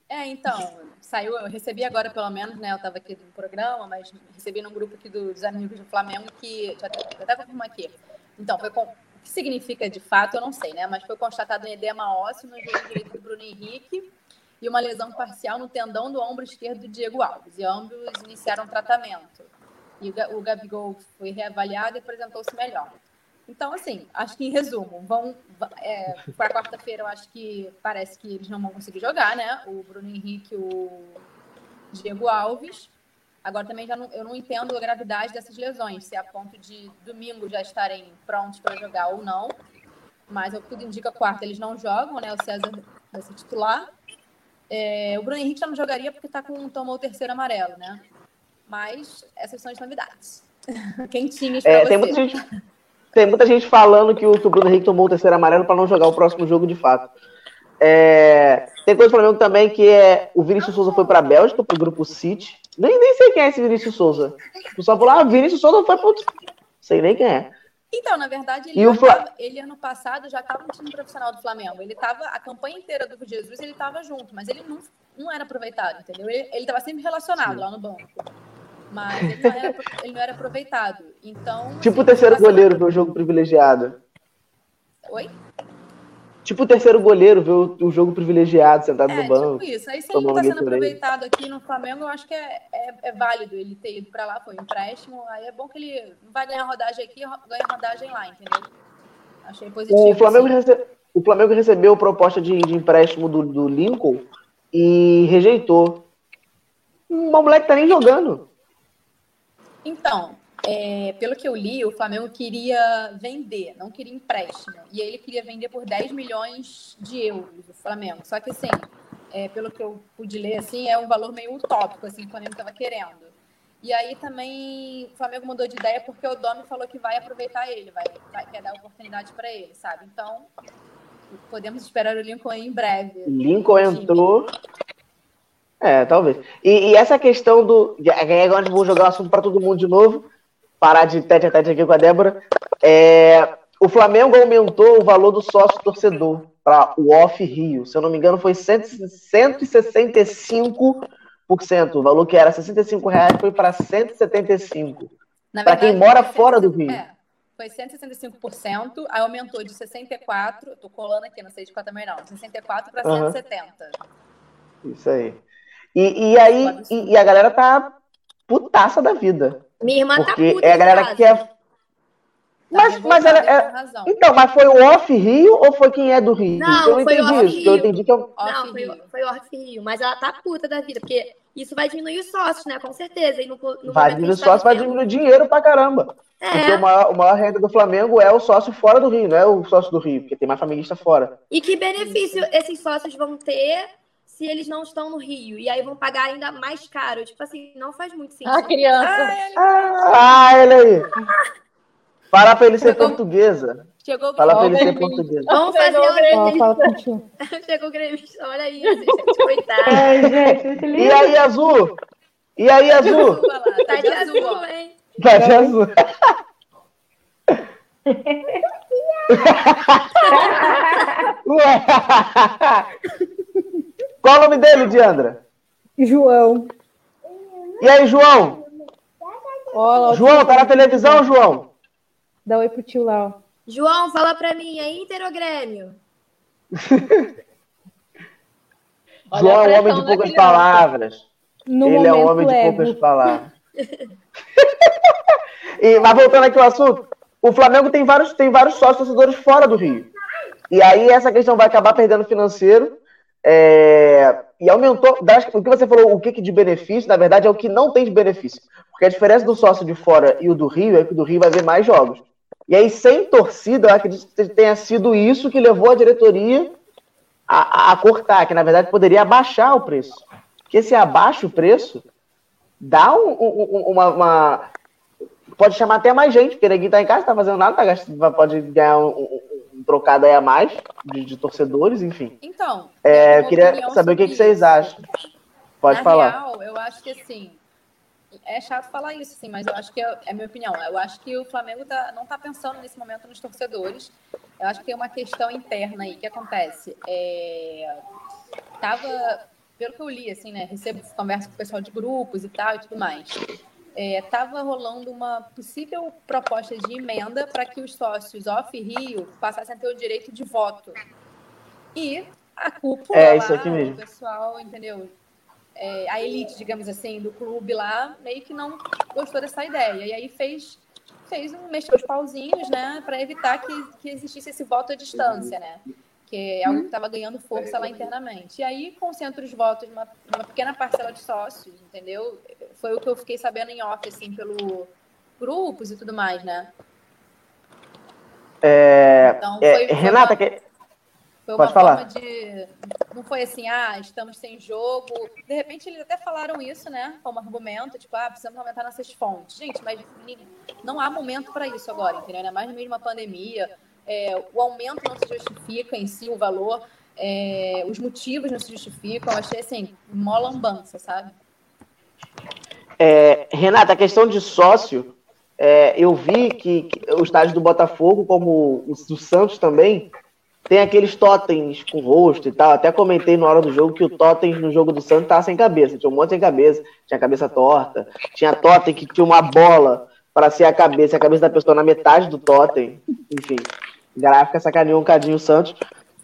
É, então, saiu, eu recebi agora pelo menos, né? Eu estava aqui no programa, mas recebi num grupo aqui dos amigos do Flamengo que. Já até, confirmar aqui. Então, foi com, o que significa de fato, eu não sei, né? Mas foi constatado um edema ósseo no joelho direito do Bruno Henrique e uma lesão parcial no tendão do ombro esquerdo do Diego Alves. E ambos iniciaram tratamento. E o Gabigol foi reavaliado e apresentou-se melhor. Então, assim, acho que em resumo, vão. É, para quarta-feira, eu acho que parece que eles não vão conseguir jogar, né? O Bruno Henrique, o Diego Alves. Agora também já não, eu não entendo a gravidade dessas lesões, se é a ponto de domingo já estarem prontos para jogar ou não. Mas o que tudo indica quarta, eles não jogam, né? O César vai ser titular. É, o Bruno Henrique já não jogaria porque tá com, tomou o terceiro amarelo, né? Mas essas são as novidades. Quentinhas para é. Tem muita gente tem muita gente falando que o, que o Bruno Henrique tomou o terceiro amarelo para não jogar o próximo jogo de fato. É, tem coisa do Flamengo também que é o Vinícius Souza foi para a Bélgica, para o grupo City. Nem, nem sei quem é esse Vinícius Souza. O pessoal falou, ah, Vinícius Souza foi para Sei nem quem é. Então, na verdade, ele, tava, ele ano passado já estava no time profissional do Flamengo. Ele estava a campanha inteira do Jesus, ele estava junto, mas ele não, não era aproveitado, entendeu? Ele estava sempre relacionado Sim. lá no banco mas ele não era, ele não era aproveitado. Então. Tipo o terceiro goleiro ver o jogo privilegiado. Oi? Tipo o terceiro goleiro ver o, jogo privilegiado sentado é, no banco. Tipo isso. Aí se ele não está sendo aproveitado aqui no Flamengo, eu acho que é, é, é válido ele ter ido para lá, foi um empréstimo. Aí é bom que ele não vai ganhar rodagem aqui, ganha rodagem lá, entendeu? Achei positivo. O Flamengo, assim. rece... o Flamengo recebeu proposta de, de empréstimo do, do Lincoln e rejeitou. Uma moleque tá nem jogando. Então, é, pelo que eu li, o Flamengo queria vender, não queria empréstimo. E ele queria vender por 10 milhões de euros o Flamengo. Só que assim, é, pelo que eu pude ler, assim, é um valor meio utópico, assim, que o Flamengo estava querendo. E aí também o Flamengo mudou de ideia porque o Domi falou que vai aproveitar ele, vai, vai quer dar oportunidade para ele, sabe? Então, podemos esperar o Lincoln em breve. Lincoln entrou, é, talvez. E, e essa questão do. Agora vou jogar o assunto para todo mundo de novo. Parar de tete a tete aqui com a Débora. É, o Flamengo aumentou o valor do sócio torcedor para o Off Rio. Se eu não me engano, foi 165%. O valor que era 65 reais foi para 175. Para quem mora fora do Rio. É, foi 165%, aí aumentou de 64, estou colando aqui, não sei de qual também não, 64 para uhum. 170. Isso aí. E, e aí, e, e, a galera tá putaça da vida. Minha irmã tá porque tá puta. É a galera que quer. Tá mas, mas ela é... Então, mas foi o Off Rio ou foi quem é do Rio? Não, eu não foi entendi isso. Eu entendi que eu... Não, foi, foi o Off Rio, mas ela tá puta da vida, porque isso vai diminuir os sócios, né? Com certeza. E no, no vai diminuir os tá sócios, vai diminuir dinheiro pra caramba. É. Porque o maior, o maior renda do Flamengo é o sócio fora do Rio, não é o sócio do Rio, porque tem mais familista fora. E que benefício esses sócios vão ter se eles não estão no Rio. E aí vão pagar ainda mais caro. Tipo assim, não faz muito sentido. Ah, criança. Ah, ah ele aí. Fala pra ele ser Chegou... portuguesa. Chegou Fala pra ele ser portuguesa. Vamos fazer uma Chegou o gremista. Olha aí, gente. Coitado. Ai, gente, e aí, Azul? E aí, Azul? Tá de azul, hein? Tá de azul. Ué. Qual o nome dele, Diandra? João. E aí, João? Ó, João, tá na televisão, João? Dá oi pro tio lá, ó. João, fala pra mim, é Inter ou Grêmio? João é um homem de poucas palavras. No Ele é um homem de poucas palavras. e, mas voltando aqui ao assunto, o Flamengo tem vários, tem vários sócios torcedores fora do Rio. E aí essa questão vai acabar perdendo financeiro. É, e aumentou. das- O que você falou, o que, que de benefício, na verdade, é o que não tem de benefício. Porque a diferença do sócio de fora e o do Rio é que o do Rio vai ver mais jogos. E aí, sem torcida, eu acredito que tenha sido isso que levou a diretoria a, a- cortar, que na verdade poderia abaixar o preço. Porque se abaixa o preço, dá um- um- um- uma, uma- Pode chamar até mais gente, porque ninguém tá em casa, tá fazendo nada, tá gastando- pode ganhar um, trocado aí a mais de, de torcedores, enfim. Então, É, eu queria saber o que, que vocês acham. Pode Na falar. real, eu acho que assim. É chato falar isso, assim, mas eu acho que é, é a minha opinião. Eu acho que o Flamengo tá, não está pensando nesse momento nos torcedores. Eu acho que tem uma questão interna aí que acontece. É, tava, pelo que eu li, assim, né? Recebo conversa com o pessoal de grupos e tal e tudo mais. É, tava rolando uma possível proposta de emenda para que os sócios off Rio passassem a ter o direito de voto. E a cúpula É, lá, o pessoal, entendeu? É, a elite, digamos assim, do clube lá, meio que não gostou dessa ideia. E aí fez, fez um, mexeu os pauzinhos, né, para evitar que, que existisse esse voto à distância, né? Que é algo que estava ganhando força lá internamente. E aí concentra os votos numa, numa pequena parcela de sócios, entendeu? Foi o que eu fiquei sabendo em off, assim, pelo grupos e tudo mais, né? É, Então, é, foi- foi Renata, uma- que- Foi Pode uma falar. forma de. Não foi assim, ah, estamos sem jogo. De repente, eles até falaram isso, né? Como argumento, tipo, ah, precisamos aumentar nossas fontes. Gente, mas não há momento para isso agora, entendeu? Ainda mais no meio de uma pandemia. É, o aumento não se justifica em si, o valor. é, os motivos não se justificam. Eu achei assim, mó lambança, sabe? É, Renata, a questão de sócio, é, eu vi que, que o estádio do Botafogo, como o do Santos também, tem aqueles totens com rosto e tal. Até comentei na hora do jogo que o totem no jogo do Santos tava sem cabeça. Tinha um monte sem cabeça, tinha cabeça torta, tinha totem que tinha uma bola para ser a cabeça, a cabeça da pessoa na metade do totem. Enfim, gráfica sacaneou um cadinho o Santos.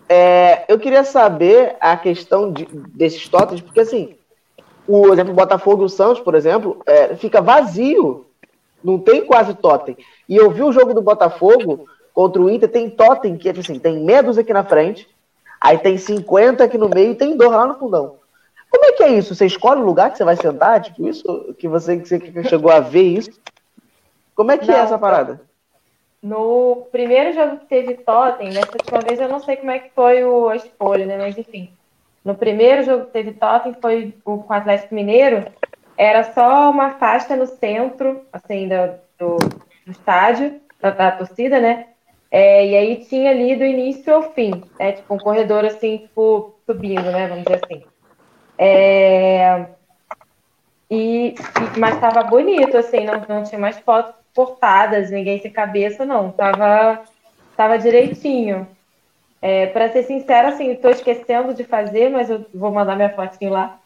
É, eu queria saber a questão de- desses totens, porque assim, o exemplo Botafogo e o Santos, por exemplo, é, fica vazio. Não tem quase totem. E eu vi o jogo do Botafogo contra o Inter, tem totem, que é assim, tem dúzia aqui na frente, aí tem 50 aqui no meio e tem dois lá no fundão. Como é que é isso? Você escolhe o lugar que você vai sentar? Tipo, isso que você, que você chegou a ver isso? Como é que é Não, essa parada? No primeiro jogo que teve Totem, dessa última vez eu não sei como é que foi o, a escolha, né? Mas enfim. No primeiro jogo que teve Totem, foi o, com o Atlético Mineiro, era só uma faixa no centro, assim, do, do, do estádio, da, da torcida, né? É, e aí tinha ali do início ao fim, né? Tipo, um corredor assim, tipo, subindo, né? Vamos dizer assim. É, e- mas estava bonito, assim, não, não tinha mais fotos cortadas, ninguém sem cabeça, não. Tava, tava direitinho. É, para ser sincera, assim, estou esquecendo de fazer, mas eu vou mandar minha fotinho lá.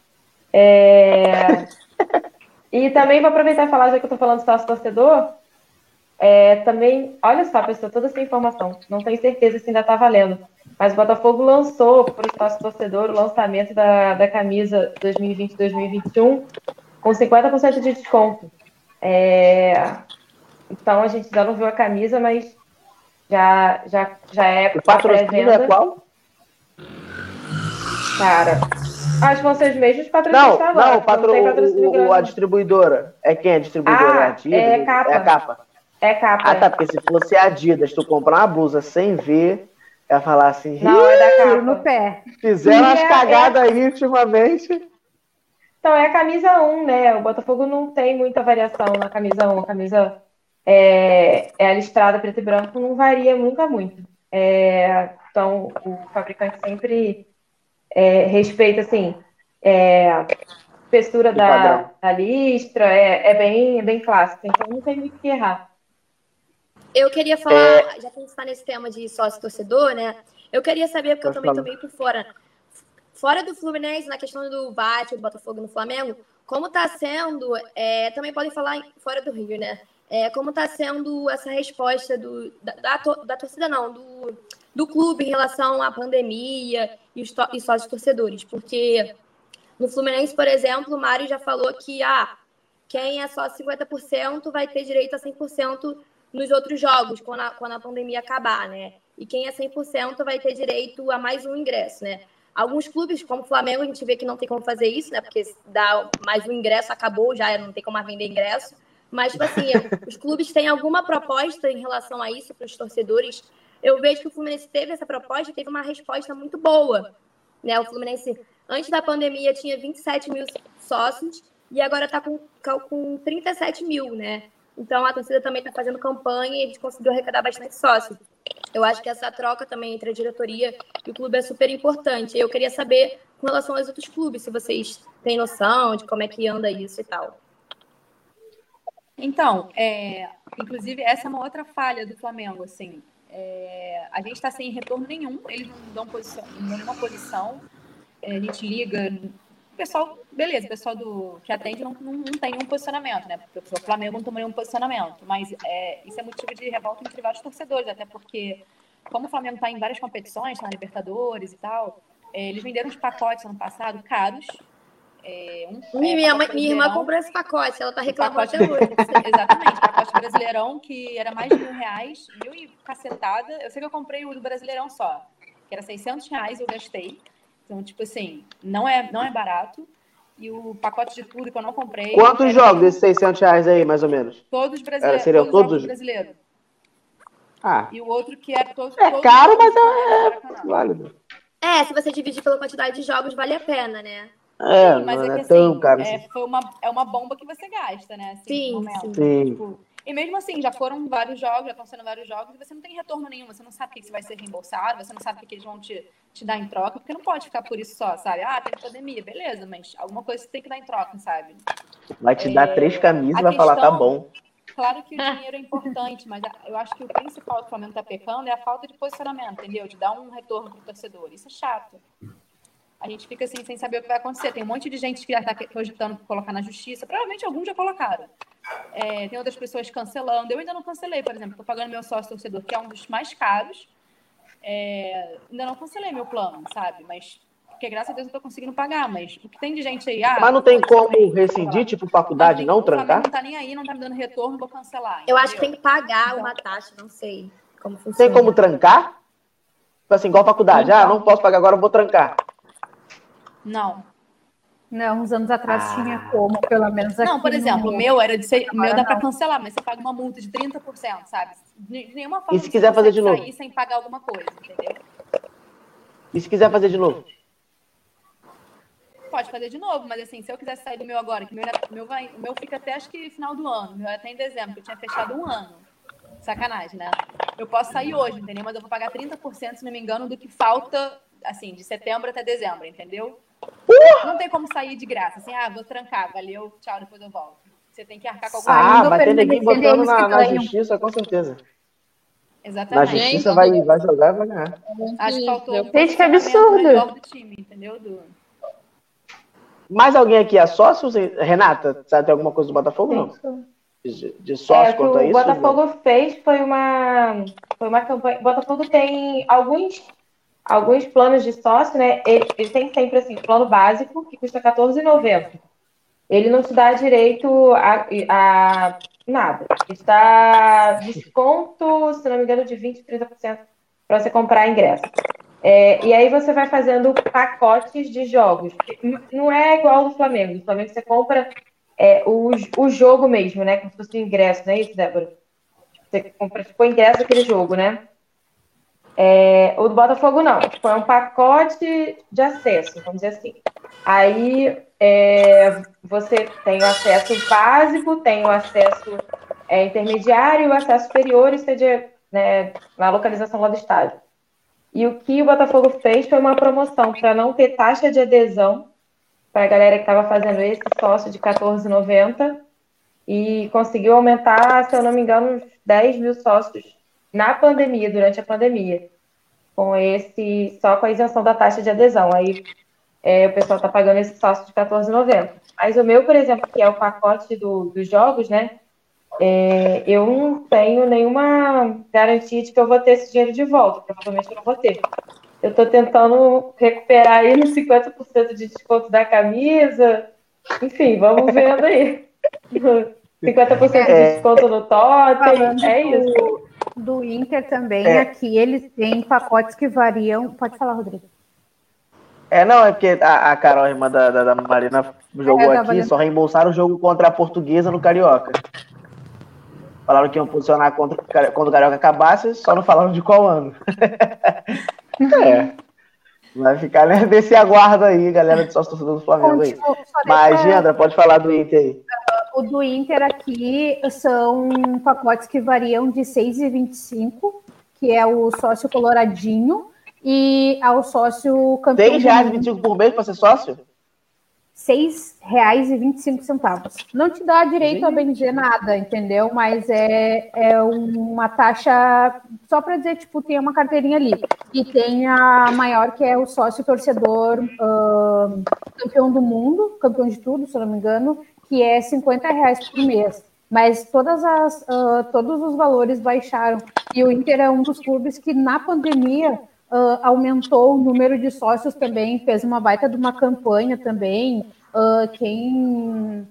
É, e também vou aproveitar e falar, já que eu estou falando sócio torcedor, é, também, olha só, pessoal, toda essa informação, não tenho certeza se ainda está valendo, mas o Botafogo lançou para o sócio torcedor o lançamento da, da camisa 2020-2021 com 50% de desconto. É, então a gente ainda não viu a camisa, mas já, já, já é O patrocínio é qual? Cara, acho que vão ser os mesmos patrocinadores. Não, agora, não, o patro, tem patrocínio o, o- a distribuidora. É quem? A distribuidora? Ah, é a Adidas? é a capa. É a capa. É capa. Ah, tá, é. porque se fosse a Adidas, tu comprar uma blusa sem ver, ia falar assim, Não, é da Tiro no capa. pé. fizeram E as é- cagadas aí ultimamente. Então, é a camisa 1, né? O Botafogo não tem muita variação na camisa 1. A camisa é, é a listrada preto e branco, não varia nunca muito. É, então, o fabricante sempre é, respeita, assim, é, a espessura O da, da listra, é, é bem, é bem clássico. Então, não tem muito o que errar. Eu queria falar, já que a gente está nesse tema de sócio-torcedor, né? Eu queria saber, porque eu também tô meio por fora. Fora do Fluminense, na questão do VAT, do Botafogo no Flamengo, como tá sendo, é, também podem falar fora do Rio, né? É, como tá sendo essa resposta do, da, da, da torcida, não, do, do clube em relação à pandemia e os, e sócios torcedores? Porque no Fluminense, por exemplo, o Mário já falou que ah, quem é só 50% vai ter direito a 100% nos outros jogos, quando a, quando a pandemia acabar, né? E quem é 100% vai ter direito a mais um ingresso, né? Alguns clubes, como o Flamengo, a gente vê que não tem como fazer isso, né? Porque dá mais um ingresso, acabou, já não tem como vender ingresso. Mas, tipo assim, os clubes têm alguma proposta em relação a isso para os torcedores. Eu vejo que o Fluminense teve essa proposta e teve uma resposta muito boa. Né? O Fluminense, antes da pandemia, tinha 27 mil sócios e agora está com, com 37 mil, né? Então a torcida também está fazendo campanha e gente conseguiu arrecadar bastante sócio. Eu acho que essa troca também entre a diretoria e o clube é super importante. Eu queria saber com relação aos outros clubes, se vocês têm noção de como é que anda isso e tal. Então, é, inclusive, essa é uma outra falha do Flamengo, assim. É, a gente está sem retorno nenhum, eles não dão posição, nenhuma posição. É, a gente liga. O pessoal, beleza, o pessoal do, que atende não, não, não tem nenhum posicionamento, né? Porque o Flamengo não tomou nenhum posicionamento. Mas é, isso é motivo de revolta entre vários torcedores, até porque, como o Flamengo está em várias competições, está na Libertadores e tal, é, eles venderam uns pacotes ano passado caros. É, um, minha, é, mãe, minha irmã comprou esse pacote, ela tá reclamando Pacote- até hoje. Exatamente, pacote brasileirão que era mais de mil reais, mil e cacetada. Eu sei que eu comprei o do brasileirão só, que era 600 reais, eu gastei. Então, tipo assim, não é, não é barato. E o pacote de tudo que eu não comprei. Quantos jogos desses 600 reais aí, mais ou menos? Todos brasileiros. Era- seriam todos, todos? jogos brasileiros. Ah, E o outro que é todos caro, mas é, é válido. É, se você dividir pela quantidade de jogos, vale a pena, né? É, Sim, mas não é é, que tão assim, caro é, assim. foi uma, é uma bomba que você gasta, né? Assim, Sim, no momento. sim. Tipo, e mesmo assim, já foram vários jogos, já estão sendo vários jogos, e você não tem retorno nenhum, você não sabe o que vai ser reembolsado, você não sabe o que eles vão te, te dar em troca, porque não pode ficar por isso só, sabe? Ah, tem pandemia, beleza, mas alguma coisa você tem que dar em troca, sabe? Vai te dar É, três camisas a e vai falar, tá questão- bom. Claro que o dinheiro é importante, mas eu acho que o principal que o Flamengo tá pecando é a falta de posicionamento, entendeu? De dar um retorno pro torcedor. Isso é chato. A gente fica assim, sem saber o que vai acontecer. Tem um monte de gente que já está cogitando colocar na justiça. Provavelmente alguns já colocaram. É, tem outras pessoas cancelando. Eu ainda não cancelei, por exemplo. Estou pagando meu sócio torcedor, que é um dos mais caros. É, ainda não cancelei meu plano, sabe? Mas, porque graças a Deus eu estou conseguindo pagar. Mas o que tem de gente aí. Ah, Mas não tem como rescindir, tipo, faculdade, não o Flamengo trancar? não tá nem aí, não tá me dando retorno, vou cancelar. Eu acho que tem entendeu? que pagar Então. uma taxa, não sei como funciona. Tem como trancar? Tipo assim, igual faculdade. Ah, não posso pagar agora, eu vou trancar. Não. Não, uns anos atrás Ah. tinha como, pelo menos aqui. Não, por exemplo, o meu era de ser, o meu dá pra não. cancelar, mas você paga uma multa de 30%, sabe? De nenhuma forma E se você quiser fazer de novo? sair sem pagar alguma coisa, entendeu? E se quiser fazer de novo? Pode fazer de novo, mas assim, se eu quiser sair do meu agora, que o meu, meu, vai, o meu fica até acho que final do ano, o meu é até em dezembro, que eu tinha fechado um ano. Sacanagem, né? Eu posso sair hoje, entendeu? Mas eu vou pagar 30%, se não me engano, do que falta, assim, de setembro até dezembro, entendeu? Não tem como sair de graça, assim, ah, vou trancar, valeu, tchau, depois eu volto. Você tem que arcar com alguma Ah, coisa. vai ter ninguém botando na, na justiça, com certeza. Na Exatamente. justiça vai, vai jogar e vai ganhar. Acho que faltou Gente, que absurdo. do time, entendeu? Do... Mais alguém aqui é sócio? Renata, sabe tem alguma coisa do Botafogo? Não. De, de É, sócio o que quanto a o isso? Botafogo fez foi uma, foi uma campanha. O Botafogo tem alguns, alguns planos de sócio, né? Ele, ele tem sempre assim, plano básico, que custa R$14,90. Ele não te dá direito a, a nada. Dá desconto, se não me engano, de 20%, 30% para você comprar ingresso. É, e aí você vai fazendo pacotes de jogos. Não é igual do Flamengo. Do Flamengo você compra é, o, o jogo mesmo, né? Como se fosse o ingresso, não é isso, Débora? Você compra tipo, o ingresso daquele jogo, né? É, o do Botafogo não. Tipo, é um pacote de acesso, vamos dizer assim. Aí é, você tem o acesso básico, tem o acesso é, intermediário e o acesso superior, é de, né, na localização lá do estádio. E o que o Botafogo fez foi uma promoção para não ter taxa de adesão para a galera que estava fazendo esse sócio de R$14,90. e conseguiu aumentar, se eu não me engano, uns 10 mil sócios na pandemia, durante a pandemia, com esse, só com a isenção da taxa de adesão. Aí é, o pessoal está pagando esse sócio de R$14,90. Mas o meu, por exemplo, que é o pacote do, dos jogos, né? É, eu não tenho nenhuma garantia de que eu vou ter esse dinheiro de volta. Provavelmente eu não vou ter. Eu estou tentando recuperar aí nos 50% de desconto da camisa. Enfim, vamos vendo aí. 50% de é. desconto no totem, é isso. Do, Inter também, é. aqui eles têm pacotes que variam. Pode falar, Rodrigo. É, não, é porque a, a Carol, irmã da, da, da Marina, jogou é, aqui, só reembolsaram o jogo contra a Portuguesa no Carioca. Falaram que iam posicionar contra, quando o Carioca acabasse, só não falaram de qual ano. é. Vai ficar nesse aguardo aí, galera de sócio torcedor do Flamengo aí. Mas, Gendra, pode falar do Inter aí. O do Inter aqui são pacotes que variam de 6,25, que é o sócio coloradinho, e ao sócio campeão. R$6,25 por mês para ser sócio? R$ 6,25. Não te dá direito a benzer nada, entendeu? Mas é, é uma taxa, só para dizer, tipo, tem uma carteirinha ali. E tem a maior, que é o sócio torcedor uh, campeão do mundo, campeão de tudo, se eu não me engano, que é 50 reais por mês. Mas todas as, uh, todos os valores baixaram. E o Inter é um dos clubes que, na pandemia, uh, aumentou o número de sócios também, fez uma baita de uma campanha também. Uh, quem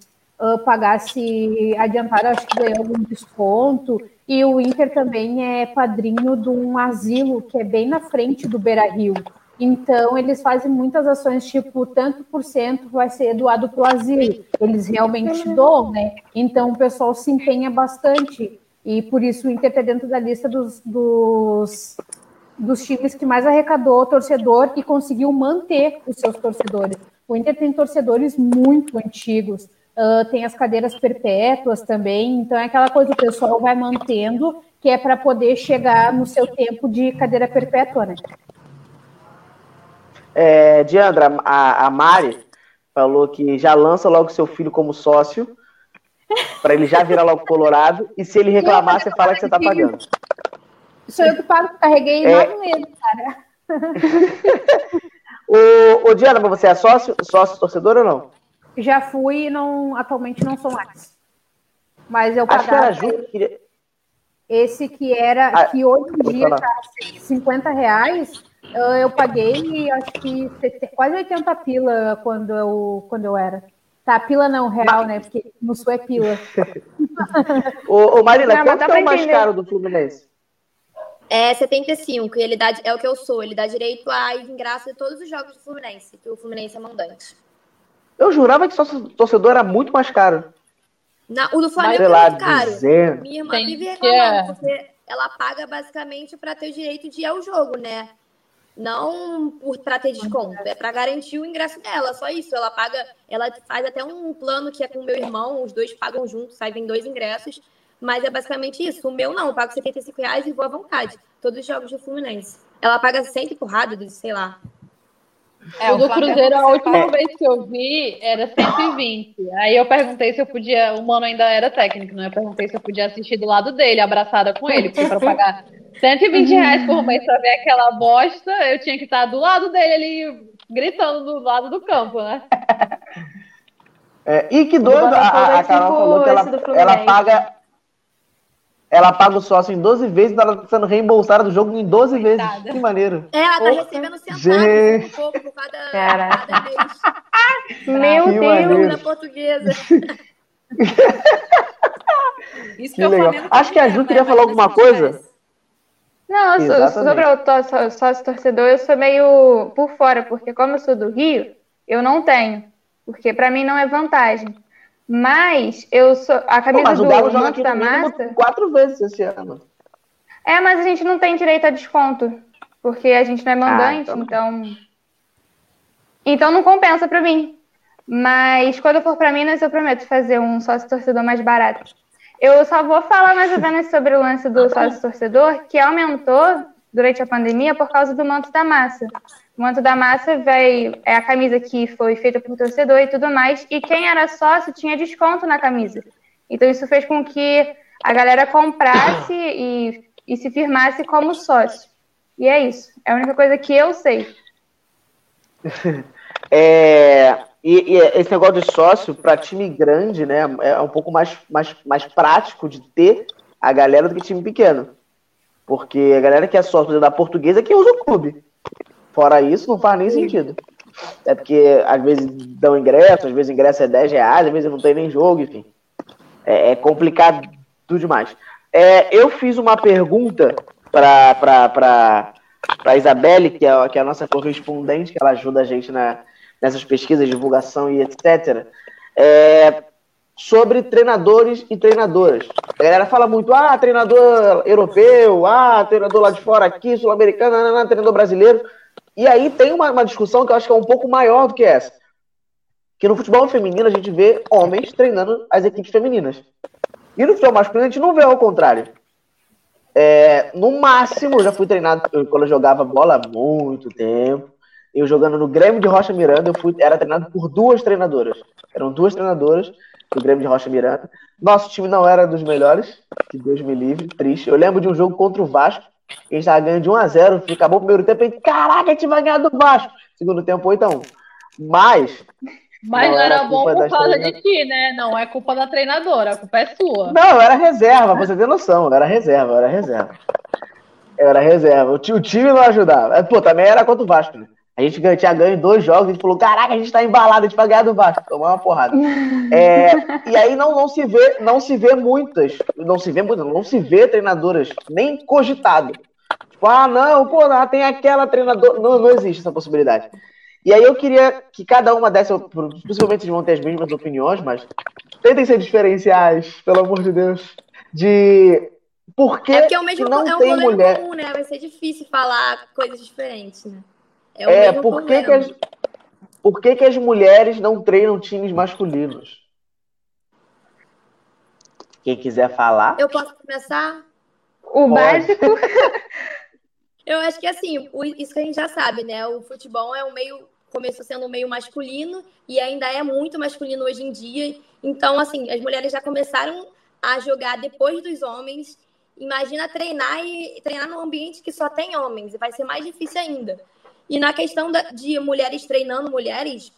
pagasse adiantado, acho que ganhou algum desconto. E o Inter também é padrinho de um asilo que é bem na frente do Beira Rio. Então, eles fazem muitas ações, tipo, tanto por cento vai ser doado para o asilo. Eles realmente doam, né? Então, o pessoal se empenha bastante. E por isso o Inter está dentro da lista dos, dos dos times que mais arrecadou torcedor e conseguiu manter os seus torcedores. O Inter tem torcedores muito antigos, uh, tem as cadeiras perpétuas também, então é aquela coisa que o pessoal vai mantendo, que é para poder chegar no seu tempo de cadeira perpétua, né? É, Diandra, a, a Mari falou que já lança logo seu filho como sócio, para ele já virar logo colorado, e se ele reclamar, você fala que você está pagando. Sou eu que pago, carreguei é... nove meses, cara. o, o Diana, você é sócio, sócio torcedor ou não? Já fui e não, atualmente não sou mais. Mas eu pagava. Acho que era junto, queria... Esse que era, ah, que hoje em dia tá 50 reais, eu, eu paguei acho que quase 80 pila quando eu, quando eu era. Tá, pila não, real, né? Porque no sul é pila. ô, ô Marina, não, quanto é o mais caro do Fluminense? É 75, e ele dá, é o que eu sou, ele dá direito a ir em graça de todos os jogos do Fluminense, que o Fluminense é mandante. Eu jurava que sócio torcedor era muito mais caro. Na, o do Flamengo é muito caro. Dizer... Minha irmã Tem vive reclamando, porque ela paga basicamente para ter o direito de ir ao jogo, né? Não para ter desconto, é para garantir o ingresso dela, só isso. Ela paga, ela faz até um plano que é com o meu irmão, os dois pagam juntos, saem dois ingressos. Mas é basicamente isso. O meu não, eu pago 75 reais e vou à vontade. Todos os jogos do Fluminense. Ela paga 100 e porrada, sei lá. É, o do Cruzeiro, a última vez que eu vi, era 120. Aí eu perguntei se eu podia. O mano ainda era técnico, né? Eu perguntei se eu podia assistir do lado dele, abraçada com ele, porque para pagar 120 reais por mês pra ver aquela bosta, eu tinha que estar do lado dele ali, gritando do lado do campo, né? É, e que doido, a, a Carol falou que ela, ela paga ela paga o sócio em 12 vezes e ela tá sendo reembolsada do jogo em 12 Coitada. vezes. Que maneiro. É, ela tá Opa. recebendo centavos um pouco por cada, cada mês. Meu que Deus, maneiro. na portuguesa. Isso que, que legal. Acho que a Ju queria falar alguma coisa. Não, sobre o sócio torcedor, eu sou meio por fora, porque como eu sou do Rio, eu não tenho. Porque para mim não é vantagem. Mas eu sou. A camisa Pô, do Manto da Massa. Quatro vezes esse ano. É, mas a gente não tem direito a desconto. Porque a gente não é mandante, ah, então... então. Então não compensa para mim. Mas quando for para Minas, eu prometo fazer um sócio torcedor mais barato. Eu só vou falar mais ou menos sobre o lance do sócio torcedor, que aumentou durante a pandemia por causa do manto da massa. O manto da massa vai, é a camisa que foi feita por torcedor e tudo mais, e quem era sócio tinha desconto na camisa. Então isso fez com que a galera comprasse e, e se firmasse como sócio. E é isso. É a única coisa que eu sei. É, e, e, esse negócio de sócio, para time grande, né, é um pouco mais, mais, mais prático de ter a galera do que time pequeno. Porque a galera que é sócio da portuguesa é que usa o clube. Fora isso, não faz nem sentido. É porque às vezes dão ingresso, às vezes ingresso é 10 reais, às vezes não tem nem jogo, enfim. É, é complicado demais. É, eu fiz uma pergunta para a Isabelle, que é, que é a nossa correspondente, que ela ajuda a gente na, nessas pesquisas, divulgação e etc. É, sobre treinadores e treinadoras. A galera fala muito, ah, treinador europeu, ah, treinador lá de fora aqui, sul-americano, treinador brasileiro. E aí tem uma, uma, discussão que eu acho que é um pouco maior do que essa. Que no futebol feminino a gente vê homens treinando as equipes femininas. E no futebol masculino a gente não vê ao contrário. É, no máximo, eu já fui treinado quando eu jogava bola há muito tempo. Eu jogando no Grêmio de Rocha Miranda, eu fui, era treinado por duas treinadoras. Eram duas treinadoras do Grêmio de Rocha Miranda. Nosso time não era dos melhores, que Deus me livre, triste. Eu lembro de um jogo contra o Vasco, a gente tava ganhando de 1x0, acabou o primeiro tempo, e caraca, a gente vai ganhar do Vasco. Segundo tempo, 8x1. Mas mas não, era, era bom por causa de ti, né? Não é culpa da treinadora, a culpa é sua. Não, era reserva, você tem noção. Era reserva, era reserva. Era reserva. O, o time não ajudava. É, pô, também era contra o Vasco, né? A gente tinha ganho dois jogos, a gente falou, caraca, a gente tá embalado, a gente vai ganhar do Vasco, tomar uma porrada. É, e aí não, não se vê, não se vê muitas, não se vê muitas, não se vê treinadoras nem cogitado. Tipo, ah, não, pô, não, tem aquela treinadora. Não, não existe essa possibilidade. E aí eu queria que cada uma desse, possivelmente vão ter as mesmas opiniões, mas tentem ser diferenciais, pelo amor de Deus, de por que, é porque é o mesmo, não é um tem mulher... comum, né? Vai ser difícil falar coisas diferentes, né? É, o é por que, que as, por que, que as mulheres não treinam times masculinos? Quem quiser falar. Eu posso começar? O Pode. básico. Eu acho que assim, isso que a gente já sabe, né? O futebol é um meio começou sendo meio masculino e ainda é muito masculino hoje em dia. Então, assim, as mulheres já começaram a jogar depois dos homens. Imagina treinar e treinar num ambiente que só tem homens, e vai ser mais difícil ainda. E na questão da, de mulheres treinando mulheres,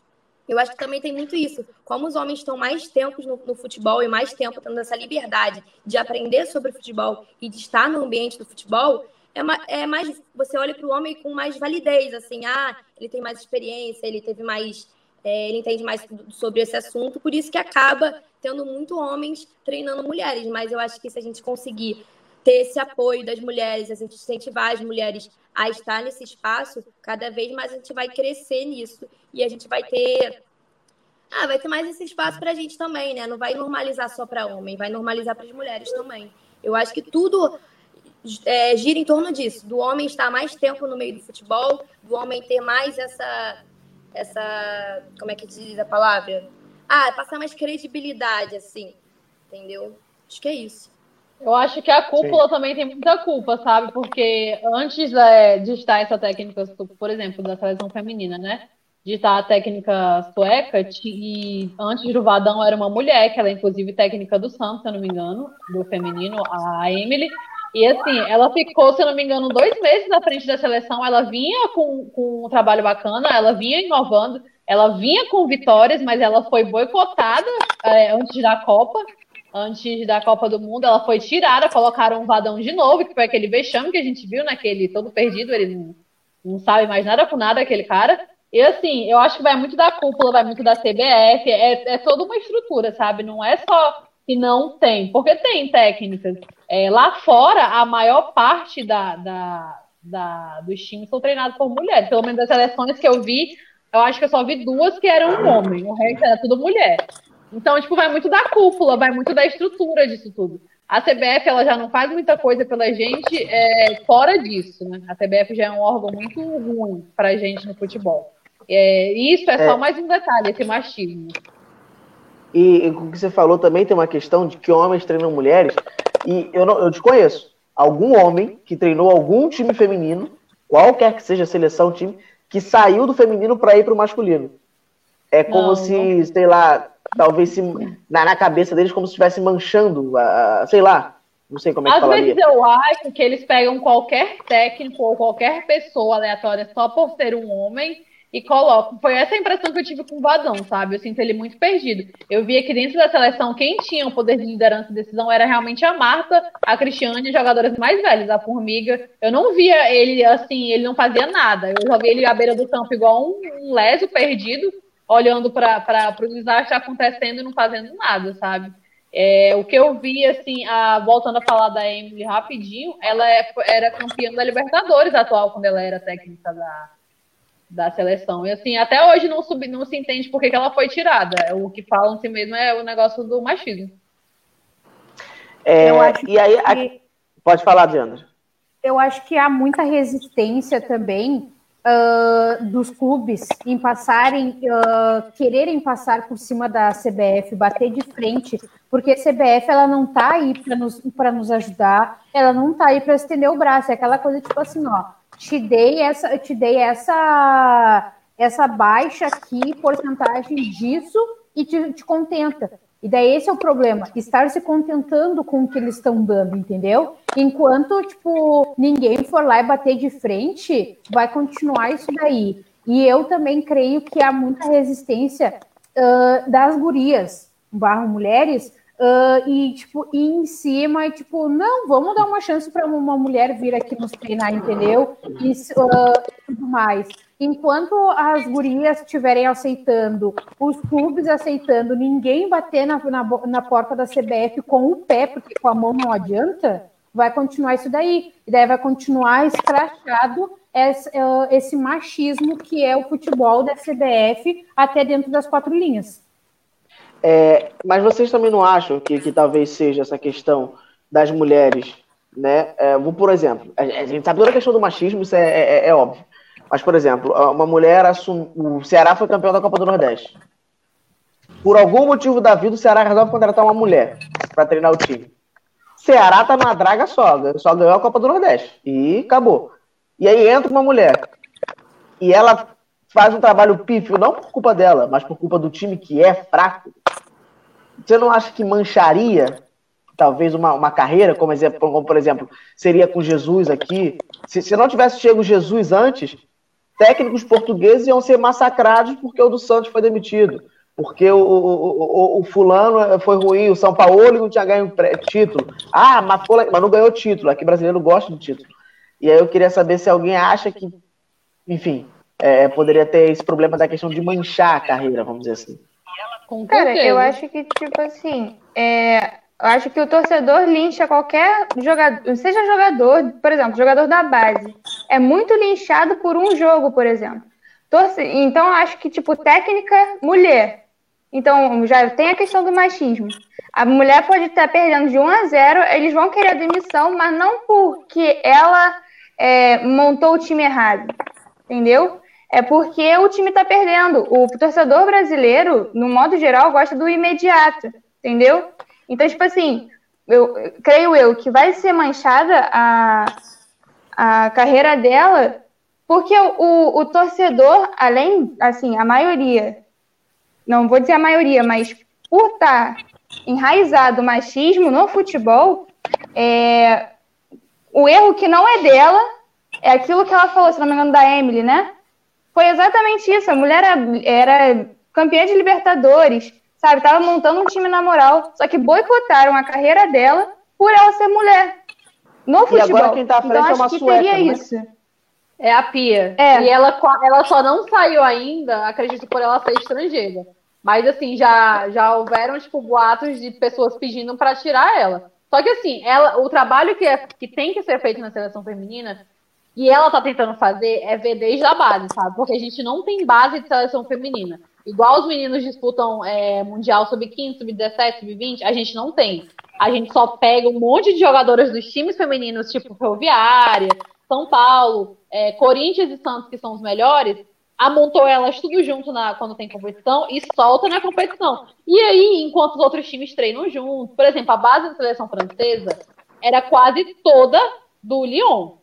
eu acho que também tem muito isso. Como os homens estão mais tempo no, no, futebol e mais tempo tendo essa liberdade de aprender sobre futebol e de estar no ambiente do futebol, é, é mais. Você olha para o homem com mais validez, assim, ah, ele tem mais experiência, ele teve mais. É, ele entende mais sobre esse assunto, por isso que acaba tendo muito homens treinando mulheres. Mas eu acho que se a gente conseguir ter esse apoio das mulheres, a gente incentivar as mulheres a estar nesse espaço, cada vez mais a gente vai crescer nisso e a gente vai ter ah, vai ter mais esse espaço para a gente também, né? Não vai normalizar só para homem, vai normalizar para as mulheres também. Eu acho que tudo é, gira em torno disso, do homem estar mais tempo no meio do futebol, do homem ter mais essa, essa, como é que diz a palavra? Ah, passar mais credibilidade, assim, entendeu? Acho que é isso. Eu acho que a cúpula Sim. também tem muita culpa, sabe? Porque antes é, de estar essa técnica, por exemplo, da seleção feminina, né? De estar a técnica sueca, e antes do Vadão era uma mulher, que ela é inclusive técnica do Santos, se eu não me engano, do feminino, a Emily. E assim, ela ficou, se eu não me engano, dois meses na frente da seleção. Ela vinha com, com um trabalho bacana, ela vinha inovando, ela vinha com vitórias, mas ela foi boicotada é, antes da Copa antes da Copa do Mundo, ela foi tirada, colocaram um vadão de novo, que foi aquele vexame que a gente viu, naquele né, todo perdido, ele não, não sabe mais nada com nada, aquele cara. E assim, eu acho que vai muito da cúpula, vai muito da CBF, é, é toda uma estrutura, sabe? Não é só que não tem, porque tem técnicas. É, lá fora, a maior parte da, da, da, dos times são treinados por mulheres. Pelo menos das seleções que eu vi, eu acho que eu só vi duas que eram um homem, o resto era tudo mulher. Então, tipo, vai muito da cúpula, vai muito da estrutura disso tudo. A CBF ela já não faz muita coisa pela gente é, fora disso, né? A CBF já é um órgão muito ruim pra gente no futebol. É, isso é, é, só mais um detalhe, esse machismo. E, o que você falou também tem uma questão de que homens treinam mulheres, e eu, não, eu desconheço algum homem que treinou algum time feminino, qualquer que seja a seleção, time, que saiu do feminino para ir para o masculino. É como não, se, não. sei lá, talvez se, na, na cabeça deles como se estivesse manchando, a, sei lá, não sei como é que Às falaria. vezes eu acho que eles pegam qualquer técnico ou qualquer pessoa aleatória só por ser um homem e colocam. Foi essa a impressão que eu tive com o Vadão, sabe? Eu sinto ele muito perdido. Eu via que dentro da seleção, quem tinha o poder de liderança e decisão era realmente a Marta, a Cristiane jogadoras mais velhas, a Formiga. Eu não via ele assim, ele não fazia nada. Eu joguei ele à beira do campo igual um, um leso perdido, olhando para o desastre acontecendo e não fazendo nada, sabe? É, o que eu vi, assim, a, voltando a falar da Emily rapidinho, ela é, era campeã da Libertadores atual, quando ela era técnica da, da seleção. E assim, até hoje não, sub, não se entende por que, que ela foi tirada. O que falam si mesmo é o negócio do machismo. É, Eu acho e aí, a- que- pode falar, Diana. eu acho que há muita resistência também ah, dos clubes em passarem, ah, quererem passar por cima da CBF, bater de frente, porque a CBF ela não tá aí para nos, pra nos ajudar, ela não tá aí para estender o braço, é aquela coisa tipo assim, ó, te dei essa, te dei essa, essa baixa aqui, porcentagem disso, e te, te contenta. E daí esse é o problema, estar se contentando com o que eles estão dando, entendeu? Enquanto, tipo, ninguém for lá e bater de frente, vai continuar isso daí. E eu também creio que há muita resistência ah, das gurias, barra mulheres, ah, e, tipo, ir em cima e, tipo, não, vamos dar uma chance para uma mulher vir aqui nos treinar, entendeu? E ah, tudo mais. Enquanto as gurias estiverem aceitando, os clubes aceitando, ninguém bater na, na, na porta da CBF com o pé, porque com a mão não adianta, vai continuar isso daí. E daí vai continuar escrachado esse, eh, esse machismo que é o futebol da CBF até dentro das quatro linhas. É, mas vocês também não acham que, que talvez seja essa questão das mulheres, né? É, vou, por exemplo, a, gente sabe toda a questão do machismo, isso é, é- é óbvio. Mas, por exemplo, uma mulher assume. O Ceará foi campeão da Copa do Nordeste. Por algum motivo da vida, o Ceará resolve contratar uma mulher para treinar o time. Ceará tá numa draga só, só ganhou a Copa do Nordeste. E acabou. E aí entra uma mulher. E ela faz um trabalho pífio, não por culpa dela, mas por culpa do time que é fraco. Você não acha que mancharia talvez uma, uma carreira, como, exemplo, como por exemplo, seria com Jesus aqui? Se, se não tivesse chego Jesus antes, técnicos portugueses iam ser massacrados porque o do Santos foi demitido. Porque o, o, o, o fulano foi ruim, o São Paulo não tinha ganho título. Ah, mas, foi lá- mas não ganhou título. Aqui brasileiro gosta de título. E aí eu queria saber se alguém acha que, enfim, é, poderia ter esse problema da questão de manchar a carreira, vamos dizer assim. Cara, eu acho que, tipo assim, é, eu acho que o torcedor lincha qualquer jogador, seja jogador, por exemplo, jogador da base, é muito linchado por um jogo, por exemplo. Torce- Então, eu acho que, tipo, técnica, mulher. Então, já tem a questão do machismo. A mulher pode estar perdendo de 1 a 0, eles vão querer a demissão, mas não porque ela é, montou o time errado, entendeu? É porque o time tá perdendo. O torcedor brasileiro, no modo geral, gosta do imediato, entendeu? Então, tipo assim, eu creio eu que vai ser manchada a, a carreira dela, porque o, o torcedor, além, assim, a maioria, não vou dizer a maioria, mas por estar enraizado o machismo no futebol, é, o erro que não é dela é aquilo que ela falou, se não me engano, da Emily, né? Foi exatamente isso. A mulher era, era campeã de Libertadores, sabe? Tava montando um time na moral. Só que boicotaram a carreira dela por ela ser mulher. No E futebol. agora quem tá à frente então, é acho uma que sueca, teria não é? isso. É a Pia. É. E ela, ela só não saiu ainda, acredito, por ela ser estrangeira. Mas, assim, já, já houveram, tipo, boatos de pessoas pedindo para tirar ela. Só que, assim, ela, o trabalho que, é, que tem que ser feito na seleção feminina, e ela tá tentando fazer, é ver desde a base, sabe? Porque a gente não tem base de seleção feminina. Igual os meninos disputam é, Mundial Sub-15, Sub-17, Sub-20, a gente não tem. A gente só pega um monte de jogadoras dos times femininos, tipo Ferroviária, São Paulo, é, Corinthians e Santos, que são os melhores, amontou elas tudo junto na, quando tem competição e solta na competição. E aí, enquanto os outros times treinam junto, por exemplo, a base da seleção francesa era quase toda do Lyon.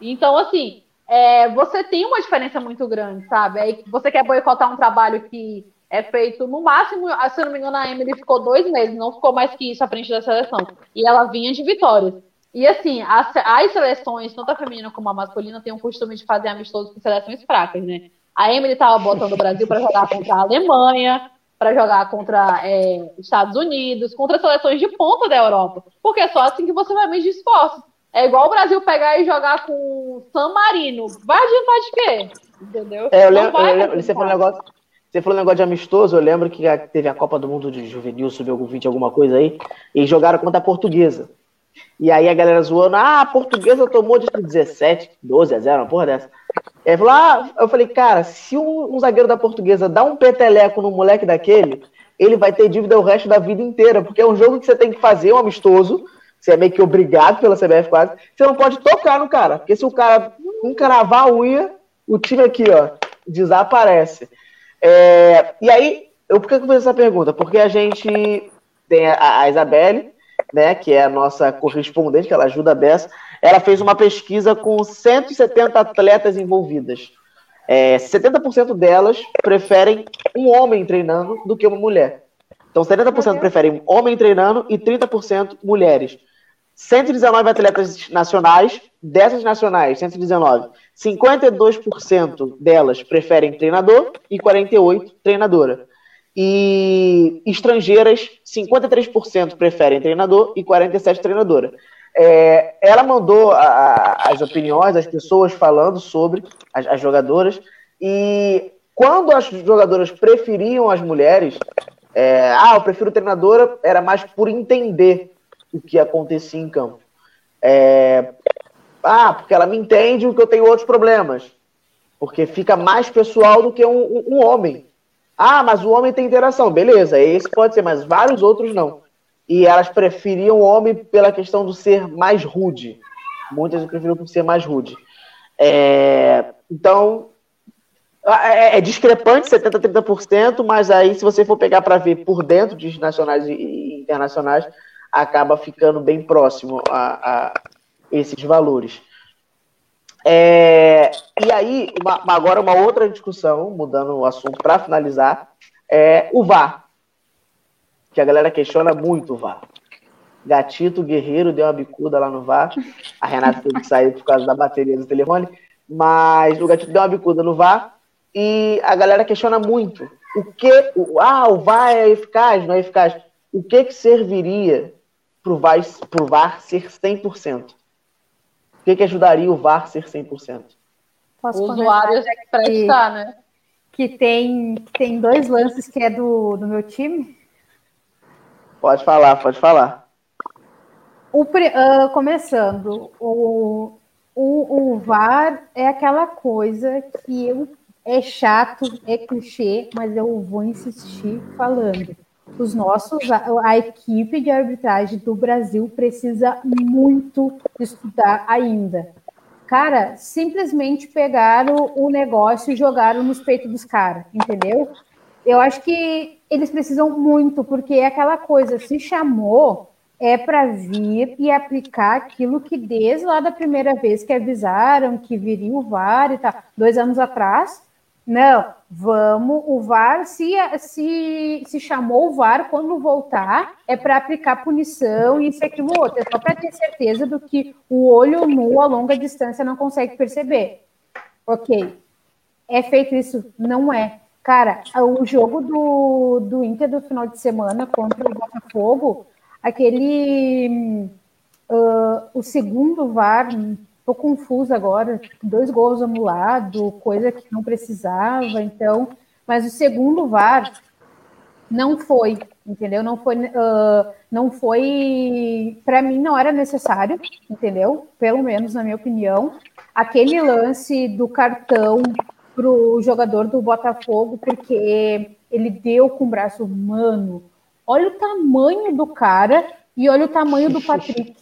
Então, assim, é, você tem uma diferença muito grande, sabe? Aí você quer boicotar um trabalho que, é feito no máximo, se eu não me engano, a Emily ficou dois meses, não ficou mais que isso à frente da seleção. E ela vinha de vitórias. E assim, as, as seleções, tanto a feminina como a masculina, têm o costume de fazer amistosos com seleções fracas, né? A Emily estava botando o Brasil para jogar contra a Alemanha, para jogar contra é, Estados Unidos, contra seleções de ponta da Europa. Porque é só assim que você vai medir esforços. É igual o Brasil pegar e jogar com San Marino. Vai adiantar de quê? Entendeu? É, eu lembro, eu lembro você, falou um negócio, você falou um negócio de amistoso, eu lembro que teve a Copa do Mundo de Juvenil, subiu algum 20, alguma coisa aí, e jogaram contra a portuguesa. E aí a galera zoando, ah, a portuguesa tomou de 17, 12 a 0, uma porra dessa. Aí falou, ah, eu falei, cara, se um, um, zagueiro da portuguesa dá um peteleco no moleque daquele, ele vai ter dívida o resto da vida inteira, porque é um jogo que você tem que fazer, um amistoso, você é meio que obrigado pela CBF quase, você não pode tocar no cara, porque se o cara encravar a unha, o time aqui, ó, desaparece. É, e aí, eu, por que eu fiz essa pergunta? Porque a gente tem a, a Isabelle, né, que é a nossa correspondente, que ela ajuda a Bessa, ela fez uma pesquisa com 170 atletas envolvidas. É, 70% delas preferem um homem treinando do que uma mulher. Então, 70% preferem homem treinando e 30% mulheres. 119 atletas nacionais, dessas nacionais, 119, 52% delas preferem treinador e 48% treinadora. E estrangeiras, 53% preferem treinador e 47% treinadora. É, ela mandou a, as opiniões das pessoas falando sobre as, as, jogadoras e quando as jogadoras preferiam as mulheres, é, ah, eu prefiro treinadora, era mais por entender o que acontecia em campo. É, ah, porque ela me entende o que eu tenho outros problemas. Porque fica mais pessoal do que um, um homem. Ah, mas o homem tem interação. Beleza, esse pode ser, mas vários outros não. E elas preferiam o homem pela questão do ser mais rude. Muitas preferiam por ser mais rude. É, então, é, é discrepante, 70%, 30%, mas aí, se você for pegar para ver por dentro de nacionais e internacionais, acaba ficando bem próximo a, a esses valores. É, e aí, uma, agora uma outra discussão, mudando o assunto para finalizar, é o VAR. Que a galera questiona muito o VAR. Gatito Guerreiro deu uma bicuda lá no VAR. A Renata teve que sair por causa da bateria do telefone. Mas o Gatito deu uma bicuda no VAR. E a galera questiona muito. O que. O, ah, o VAR é eficaz, não é eficaz. O que, que serviria para o VAR, VAR ser 100%? Que, que ajudaria o VAR ser 100%? Posso o usuário prestar, né? Que tem, tem dois lances que é do, do meu time. Pode falar, pode falar. O, uh, começando, o, o, o VAR é aquela coisa que eu, é chato, é clichê, mas eu vou insistir falando os nossos, a, a, equipe de arbitragem do Brasil precisa muito estudar ainda. Cara, simplesmente pegaram o negócio e jogaram nos peitos dos caras, entendeu? Eu acho que eles precisam muito, porque é aquela coisa, se chamou, é para vir e aplicar aquilo que desde lá da primeira vez que avisaram que viria o VAR e tal, dois anos atrás, não, vamos, o VAR, se, se, se chamou o VAR, quando voltar, é para aplicar punição e isso, aquilo, outro. É só para ter certeza do que o olho nu a longa distância não consegue perceber. Ok. É feito isso? Não é. Cara, o jogo do, do Inter do final de semana contra o Botafogo, aquele. Uh, o segundo VAR, Tô confusa agora, dois gols anulados, coisa que não precisava, então. Mas o segundo VAR não foi, entendeu? Não foi, uh, não foi. Para mim, não era necessário, entendeu? Pelo menos na minha opinião. Aquele lance do cartão para o jogador do Botafogo, porque ele deu com o braço humano. Olha o tamanho do cara e olha o tamanho do Patrick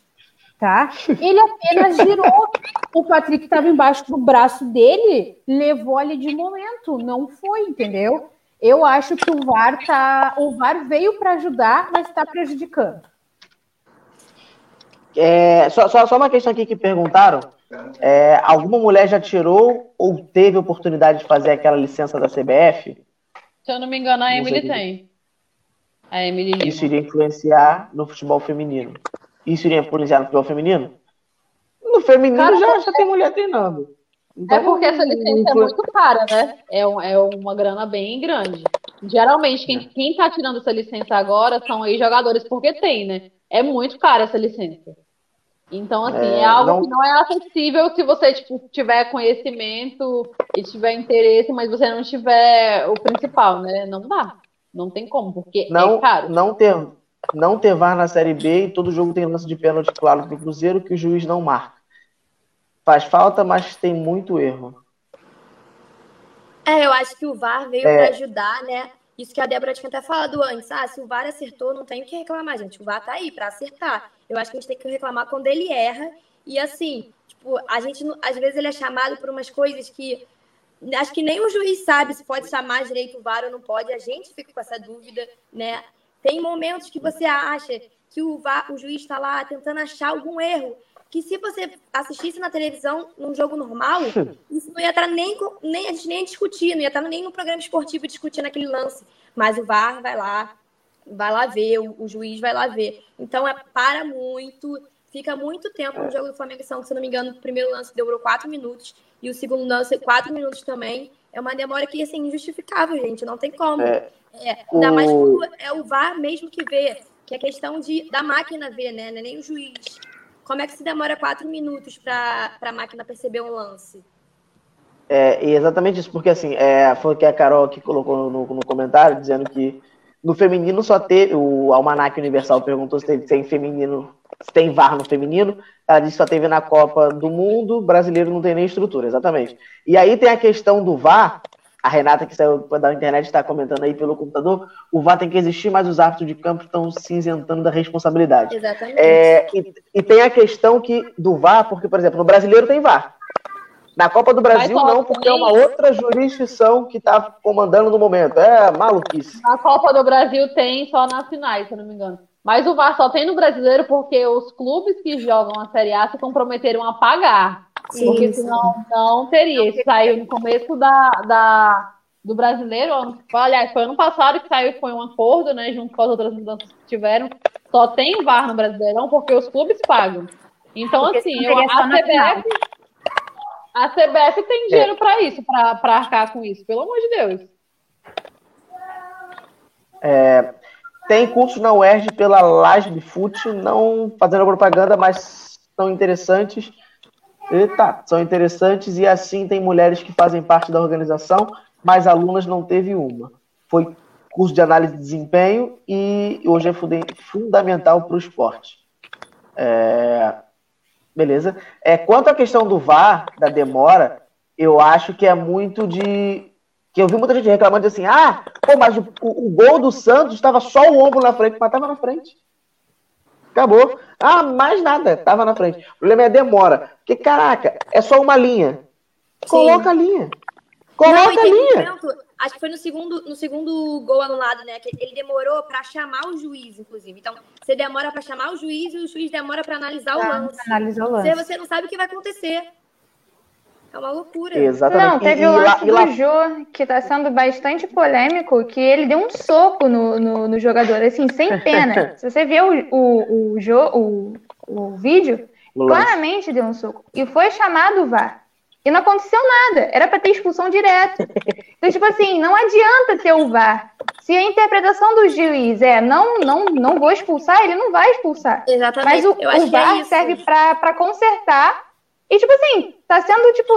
tá? Ele apenas girou. O Patrick estava embaixo do braço dele, levou ali de momento, não foi, entendeu? Eu acho que o VAR tá, o VAR veio para ajudar, mas está prejudicando. É, só, só, só, uma questão aqui que perguntaram. É, alguma mulher já tirou ou teve oportunidade de fazer aquela licença da CBF? Se eu não me engano, a Emily tem. A Emily. Isso iria influenciar no futebol feminino. Isso iria influenciar no futebol feminino? No feminino Cara, já, já tem mulher treinando. Então, É porque essa licença é muito cara, né? É, um- é uma grana bem grande. Geralmente, quem, quem tá tirando essa licença agora são aí jogadores, porque tem, né? É muito cara essa licença. Então, assim, é, É, algo não- que não é acessível se você, tipo, tiver conhecimento e tiver interesse, mas você não tiver o principal, né? Não dá. Não tem como, porque não, é caro. não ter não ter VAR na Série B e todo jogo tem lance de pênalti claro pro Cruzeiro que o juiz não marca. Faz falta, mas tem muito erro. É, eu acho que o VAR veio É. para ajudar, né? Isso que a Débora tinha até falado antes. Ah, se o VAR acertou, não tem o que reclamar, gente. O VAR tá aí para acertar. Eu acho que a gente tem que reclamar quando ele erra. E assim, tipo, a gente, às vezes ele é chamado por umas coisas que acho que nem o juiz sabe se pode chamar direito o VAR ou não pode. A gente fica com essa dúvida, né? Tem momentos que você acha que o, VAR, o juiz está lá tentando achar algum erro. Que se você assistisse na televisão num jogo normal, isso não ia estar nem, nem a gente nem discutir, não ia estar nem no programa esportivo discutindo aquele lance. Mas o VAR vai lá, vai lá ver, o, o juiz vai lá ver. Então é para muito, fica muito tempo no jogo do Flamengo e Santos, se não me engano, o primeiro lance demorou quatro minutos e o segundo lance quatro minutos também. É uma demora que assim, injustificável, gente, não tem como. É, É, ainda mais o- quando é o VAR mesmo que vê, que é questão de, da máquina ver, né? Não é nem o juiz. Como é que se demora quatro minutos para a máquina perceber um lance? É, e exatamente isso, porque assim, é, foi o que a Carol aqui colocou no, no comentário, dizendo que no feminino só teve, o Almanac Universal perguntou se tem feminino, se tem VAR no feminino, ela disse que só teve na Copa do Mundo, brasileiro não tem nem estrutura, exatamente. E aí tem a questão do VAR, a Renata que saiu da internet está comentando aí pelo computador, o VAR tem que existir, mas os árbitros de campo estão se isentando da responsabilidade. Exatamente. É, e, e tem a questão que do VAR, porque, por exemplo, no brasileiro tem VAR. Na Copa do Brasil, não, porque é uma outra jurisdição que está comandando no momento. É maluquice. Na Copa do Brasil tem só nas finais, se eu não me engano. Mas o VAR só tem no brasileiro porque os clubes que jogam a Série A se comprometeram a pagar. Sim, porque sim. senão não teria. Isso saiu no começo da, da- do brasileiro. Aliás, foi ano passado que saiu, foi um acordo, né? Junto com as outras mudanças que tiveram. Só tem VAR no Brasileirão porque os clubes pagam. Então, Porque assim, eu, a. CBF. A CBF tem dinheiro pra isso, pra pra arcar com isso, pelo amor de Deus. Tem cursos na UERJ pela Lasb Fute, não fazendo propaganda, mas são interessantes. Eita, são interessantes e assim tem mulheres que fazem parte da organização, mas alunas não teve uma. Foi curso de análise de desempenho e hoje é funda- fundamental para o esporte. É, Beleza. É, quanto à questão do VAR, da demora, eu acho que é muito de. Que eu vi muita gente reclamando assim, ah, pô, mas o- o gol do Santos estava só o ombro na frente, mas estava na frente. Acabou. Ah, mais nada, estava na frente. O problema é a demora. Porque, caraca, é só uma linha. Coloca a linha. Não, Coloca a teve um linha. momento, acho que foi no segundo, no segundo gol anulado, né? Que ele demorou para chamar o juiz, inclusive. Então, você demora para chamar o juiz e o juiz demora para analisar o lance. Analisar o Você, lance. você não sabe o que vai acontecer. É uma loucura. Exatamente. Não, teve E- o e lá- lance e lá- do Jô, que tá sendo bastante polêmico, que ele deu um soco no, no, no jogador, assim, sem pena. Se você vê o, o, o, Jô, o, o vídeo, o lance. claramente deu um soco. E foi chamado o VAR. E não aconteceu nada. Era pra ter expulsão direto. Então, tipo assim, não adianta ter o VAR. Se a interpretação do juiz é não, não, não vou expulsar, ele não vai expulsar. Exatamente. Mas o, o é VAR isso. serve pra consertar. E, tipo assim, tá sendo, tipo,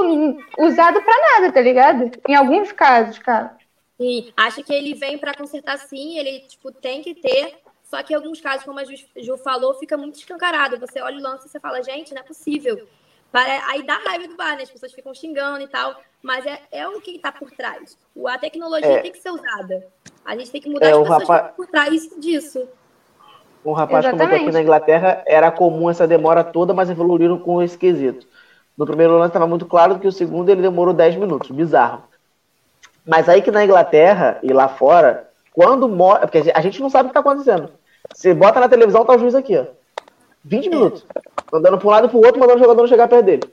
usado pra nada, tá ligado? Em alguns casos, cara. Sim, acho que ele vem para consertar sim, ele tipo tem que ter. Só que em alguns casos, como a Ju, Ju falou, fica muito escancarado. Você olha o lance e você fala, gente, não é possível. Para- Aí dá raiva do bar, né? As pessoas ficam xingando e tal. Mas é, é o que está por trás. O- A tecnologia É. tem que ser usada. A gente tem que mudar É, as o pessoas rapaz- que estão por trás disso. Um rapaz comentou Exatamente. aqui na Inglaterra, era comum essa demora toda, mas evoluíram com esse quesito. No primeiro lance estava muito claro que o segundo ele demorou 10 minutos, bizarro. Mas aí que na Inglaterra e lá fora, quando mora. Porque a gente não sabe o que está acontecendo. Você bota na televisão, tá o juiz aqui, ó. 20 minutos. Andando para um lado e pro outro, mandando o jogador não chegar perto dele.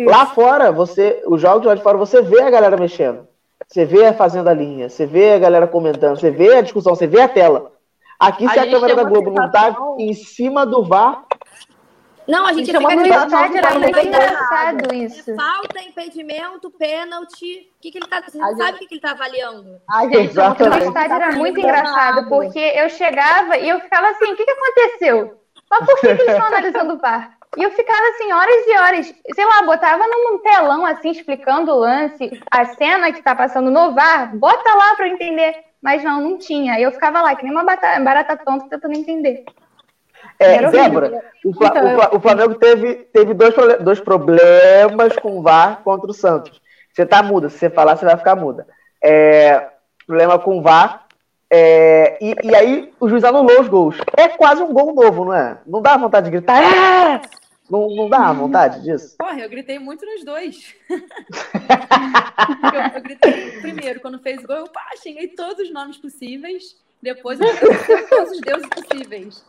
Lá fora, você, os jogos lá de fora, você vê a galera mexendo. você vê fazendo a linha, você vê a galera comentando, você vê a discussão, você vê a tela. Aqui, A se a, gente câmera da Globo não tá em cima do VAR, Não, a gente Isso é uma fica "Não, muito mas engraçado isso. É falta, impedimento, pênalti. O que, que ele tá. Você A não gente- sabe o que, que ele tá avaliando. A gente Exatamente. O estádio era muito engraçado, porque eu chegava e eu ficava assim, o que, que aconteceu? Mas por que, que eles estão analisando o VAR? E eu ficava assim, horas e horas, sei lá, botava num telão assim, explicando o lance, a cena que tá passando no VAR, bota lá pra eu entender. Mas não, não tinha. Aí eu ficava lá, que nem uma barata, barata tonta tentando entender. É. Débora, o, Fla- Então, o Fla- o Flamengo teve, teve dois, dois problemas com o VAR contra o Santos. Você tá muda, se você falar, você vai ficar muda. É, problema com o VAR. é, e, e aí o juiz anulou os gols. É quase um gol novo, não é? Não dá vontade de gritar. "É!" Não, não dá vontade disso? Porra, eu gritei muito nos dois. eu, eu gritei primeiro, quando fez gol, eu pá, xinguei todos os nomes possíveis. Depois eu todos os deuses possíveis.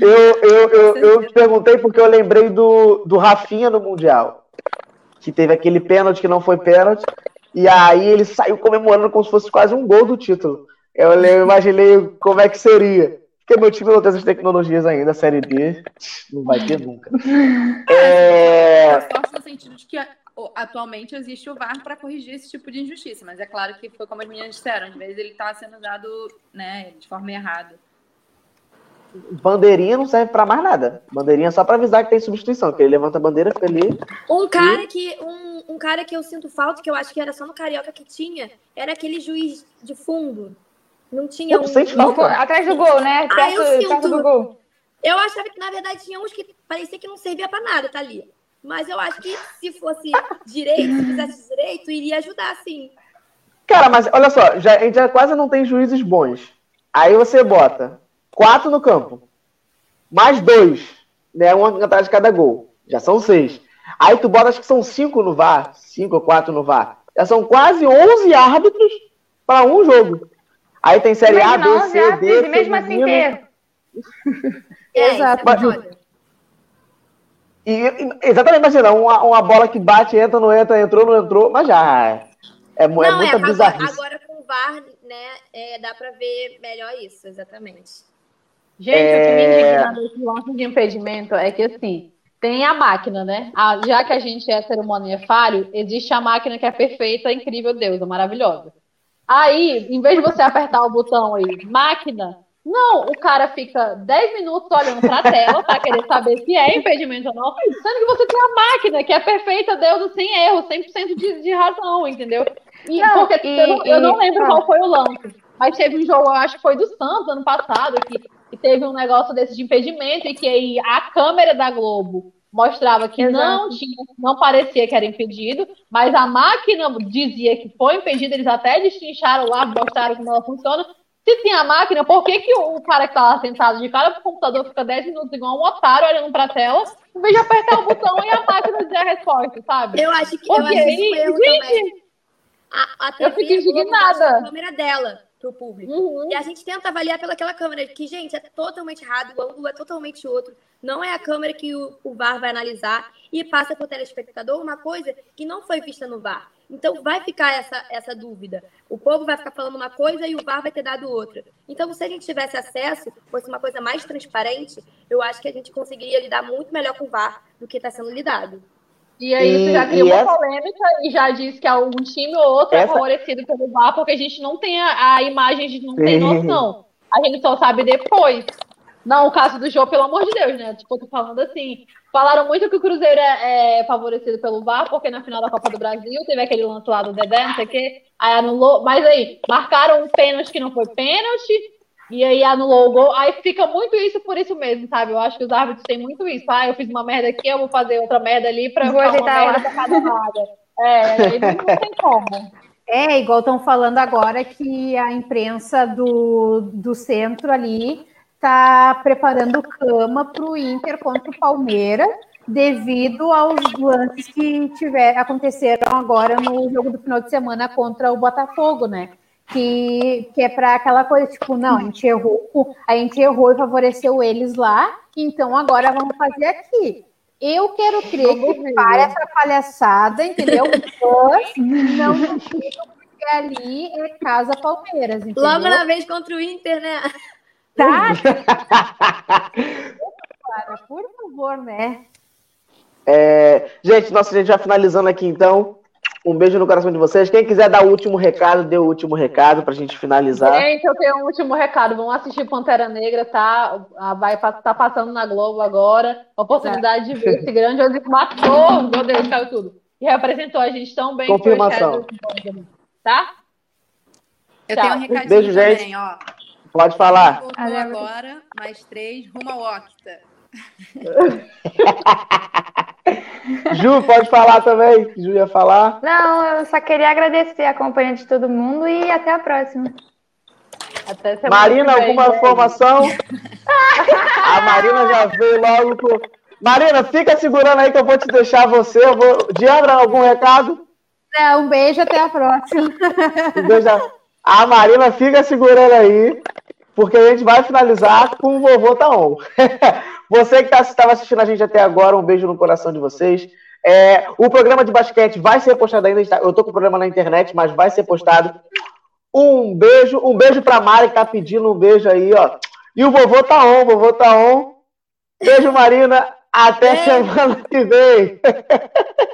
Eu, eu, eu, eu te perguntei porque eu lembrei do, do Rafinha no Mundial. Que teve aquele pênalti que não foi pênalti. E aí ele saiu comemorando como se fosse quase um gol do título. Eu, eu imaginei como é que seria. Porque meu time não tem essas tecnologias ainda, a Série B não vai ter nunca. É, Sorte no sentido de que atualmente existe o VAR para corrigir esse tipo de injustiça, mas é claro que foi como as meninas disseram, às vezes ele está sendo usado né, de forma errada. Bandeirinha não serve pra mais nada. Bandeirinha é só pra avisar que tem substituição. Que ele levanta a bandeira, fica ali. Um cara que um, um cara que eu sinto falta, que eu acho que era só no Carioca que tinha, era aquele juiz de fundo. Não tinha Pô, um. sente falta? Atrás do gol, né? Ah, Perto, eu perto sinto. do gol. Eu achava que, na verdade, tinha uns que parecia que não servia pra nada, tá ali. Mas eu acho que se fosse direito, se fizesse direito, iria ajudar, sim. Cara, mas olha só, já, a gente já quase não tem juízes bons. Aí você bota quatro no campo, mais dois, né? Um atrás de cada gol. Já são seis. Aí tu bota, acho que são cinco no VAR, cinco ou quatro no VAR. Já são quase 11 árbitros para um jogo. Aí tem série A, B, Imagina 11 C, árbitros D, e mesmo assim ter. É, Exato. é foda. E, exatamente, imagina, uma, uma bola que bate, entra, não entra, entrou, não entrou, mas já é, é, é Não, é, muita agora, bizarrice. agora com o VAR, né, é, dá pra ver melhor isso, exatamente. Gente, o que me É. indigna nesse lance de impedimento é que, assim, tem a máquina, né? Ah, já que a gente é ser humano e é falho, existe a máquina que é perfeita, incrível, deusa, maravilhosa. Aí, em vez de você apertar o botão aí, máquina, não, o cara fica 10 minutos olhando pra tela pra querer saber se é impedimento ou não, sendo que você tem a máquina que é perfeita, deusa, sem erro, 100% de, de razão, entendeu? E, Não, porque e- eu, não, eu não e- lembro ah. qual foi o lance, mas teve um jogo, eu acho que foi do Santos ano passado, que teve um negócio desse de impedimento e que aí a câmera da Globo mostrava que Exato. não tinha, não parecia que era impedido, mas a máquina dizia que foi impedido, eles até destrincharam lá, mostraram como ela funciona. Se tem a máquina, por que, que o cara que tá lá sentado de cara pro computador fica 10 minutos igual um otário olhando pra tela, em vez de apertar o botão e a máquina dizer a resposta, sabe? Eu acho que, eu Porque acho isso um aí, erro gente. A, a eu fico Globo indignada. a câmera dela pro público. Uhum. E a gente tenta avaliar pelaquela câmera, que, gente, é totalmente errado, o ângulo é totalmente outro. Não é a câmera que o, o VAR vai analisar e passa para o telespectador uma coisa que não foi vista no VAR. Então vai ficar essa, essa dúvida. O povo vai ficar falando uma coisa e o VAR vai ter dado outra. Então, se a gente tivesse acesso, fosse uma coisa mais transparente, eu acho que a gente conseguiria lidar muito melhor com o VAR do que está sendo lidado. E aí E- já cria e uma essa- polêmica e já diz que algum time ou outro é Essa- favorecido pelo VAR porque a gente não tem a, a imagem, a gente não tem noção. A gente só sabe depois. Não, o caso do jogo, pelo amor de Deus, né? Tipo, eu tô falando assim. Falaram muito que o Cruzeiro é, é favorecido pelo VAR, porque na final da Copa do Brasil teve aquele lance lá do Dedé, não sei o quê. Aí anulou. Mas aí, marcaram um pênalti que não foi pênalti. E aí anulou o gol. Aí fica muito isso por isso mesmo, sabe? Eu acho que os árbitros têm muito isso. Ah, eu fiz uma merda aqui, eu vou fazer outra merda ali pra Vou ficar uma lá. pra cada lado. É, não tem como. É, igual estão falando agora que a imprensa do, do centro ali está preparando cama para o Inter contra o Palmeiras, devido aos lances que tiver, aconteceram agora no jogo do final de semana contra o Botafogo, né? Que, que é para aquela coisa, tipo, não, a gente errou, a gente errou e favoreceu eles lá, então agora vamos fazer aqui. Eu quero crer que para essa palhaçada, entendeu? Mas não porque ali é Casa Palmeiras, entendeu? Logo na vez contra o Inter, né? Tá? Cara, por favor, né? É, gente, nossa, a gente já finalizando aqui então. Um beijo no coração de vocês. Quem quiser dar o último recado, dê o último recado pra gente finalizar. Gente, eu tenho um último recado. Vamos assistir Pantera Negra, tá? Ah, Vai tá passando na Globo agora. Oportunidade de ver esse grande onde matou. Meu Deus, caiu tudo. E representou a gente tão bem. que foi o Confirmação. Tá? Eu Tchau. tenho um recadinho Beijo, também, gente. ó. Pode falar. Agora, mais três, rumo ao Octa. Ju, pode falar também. Ju ia falar. Não, eu só queria agradecer a companhia de todo mundo e até a próxima. Até Marina, alguma gente. informação? A Marina já veio logo com. Marina, fica segurando aí que eu vou te deixar você. Eu vou... Diandra, algum recado? É, um beijo, até a próxima. Um beijo. A Marina fica segurando aí, porque a gente vai finalizar com o vovô Taon. Você que estava assistindo a gente até agora, um beijo no coração de vocês. É, o programa de basquete vai ser postado ainda. Eu estou com o programa na internet, mas vai ser postado. Um beijo, um beijo pra Mari que tá pedindo um beijo aí, ó. E o vovô tá on, o vovô tá on. Beijo, Marina. Até Beijo. semana que vem.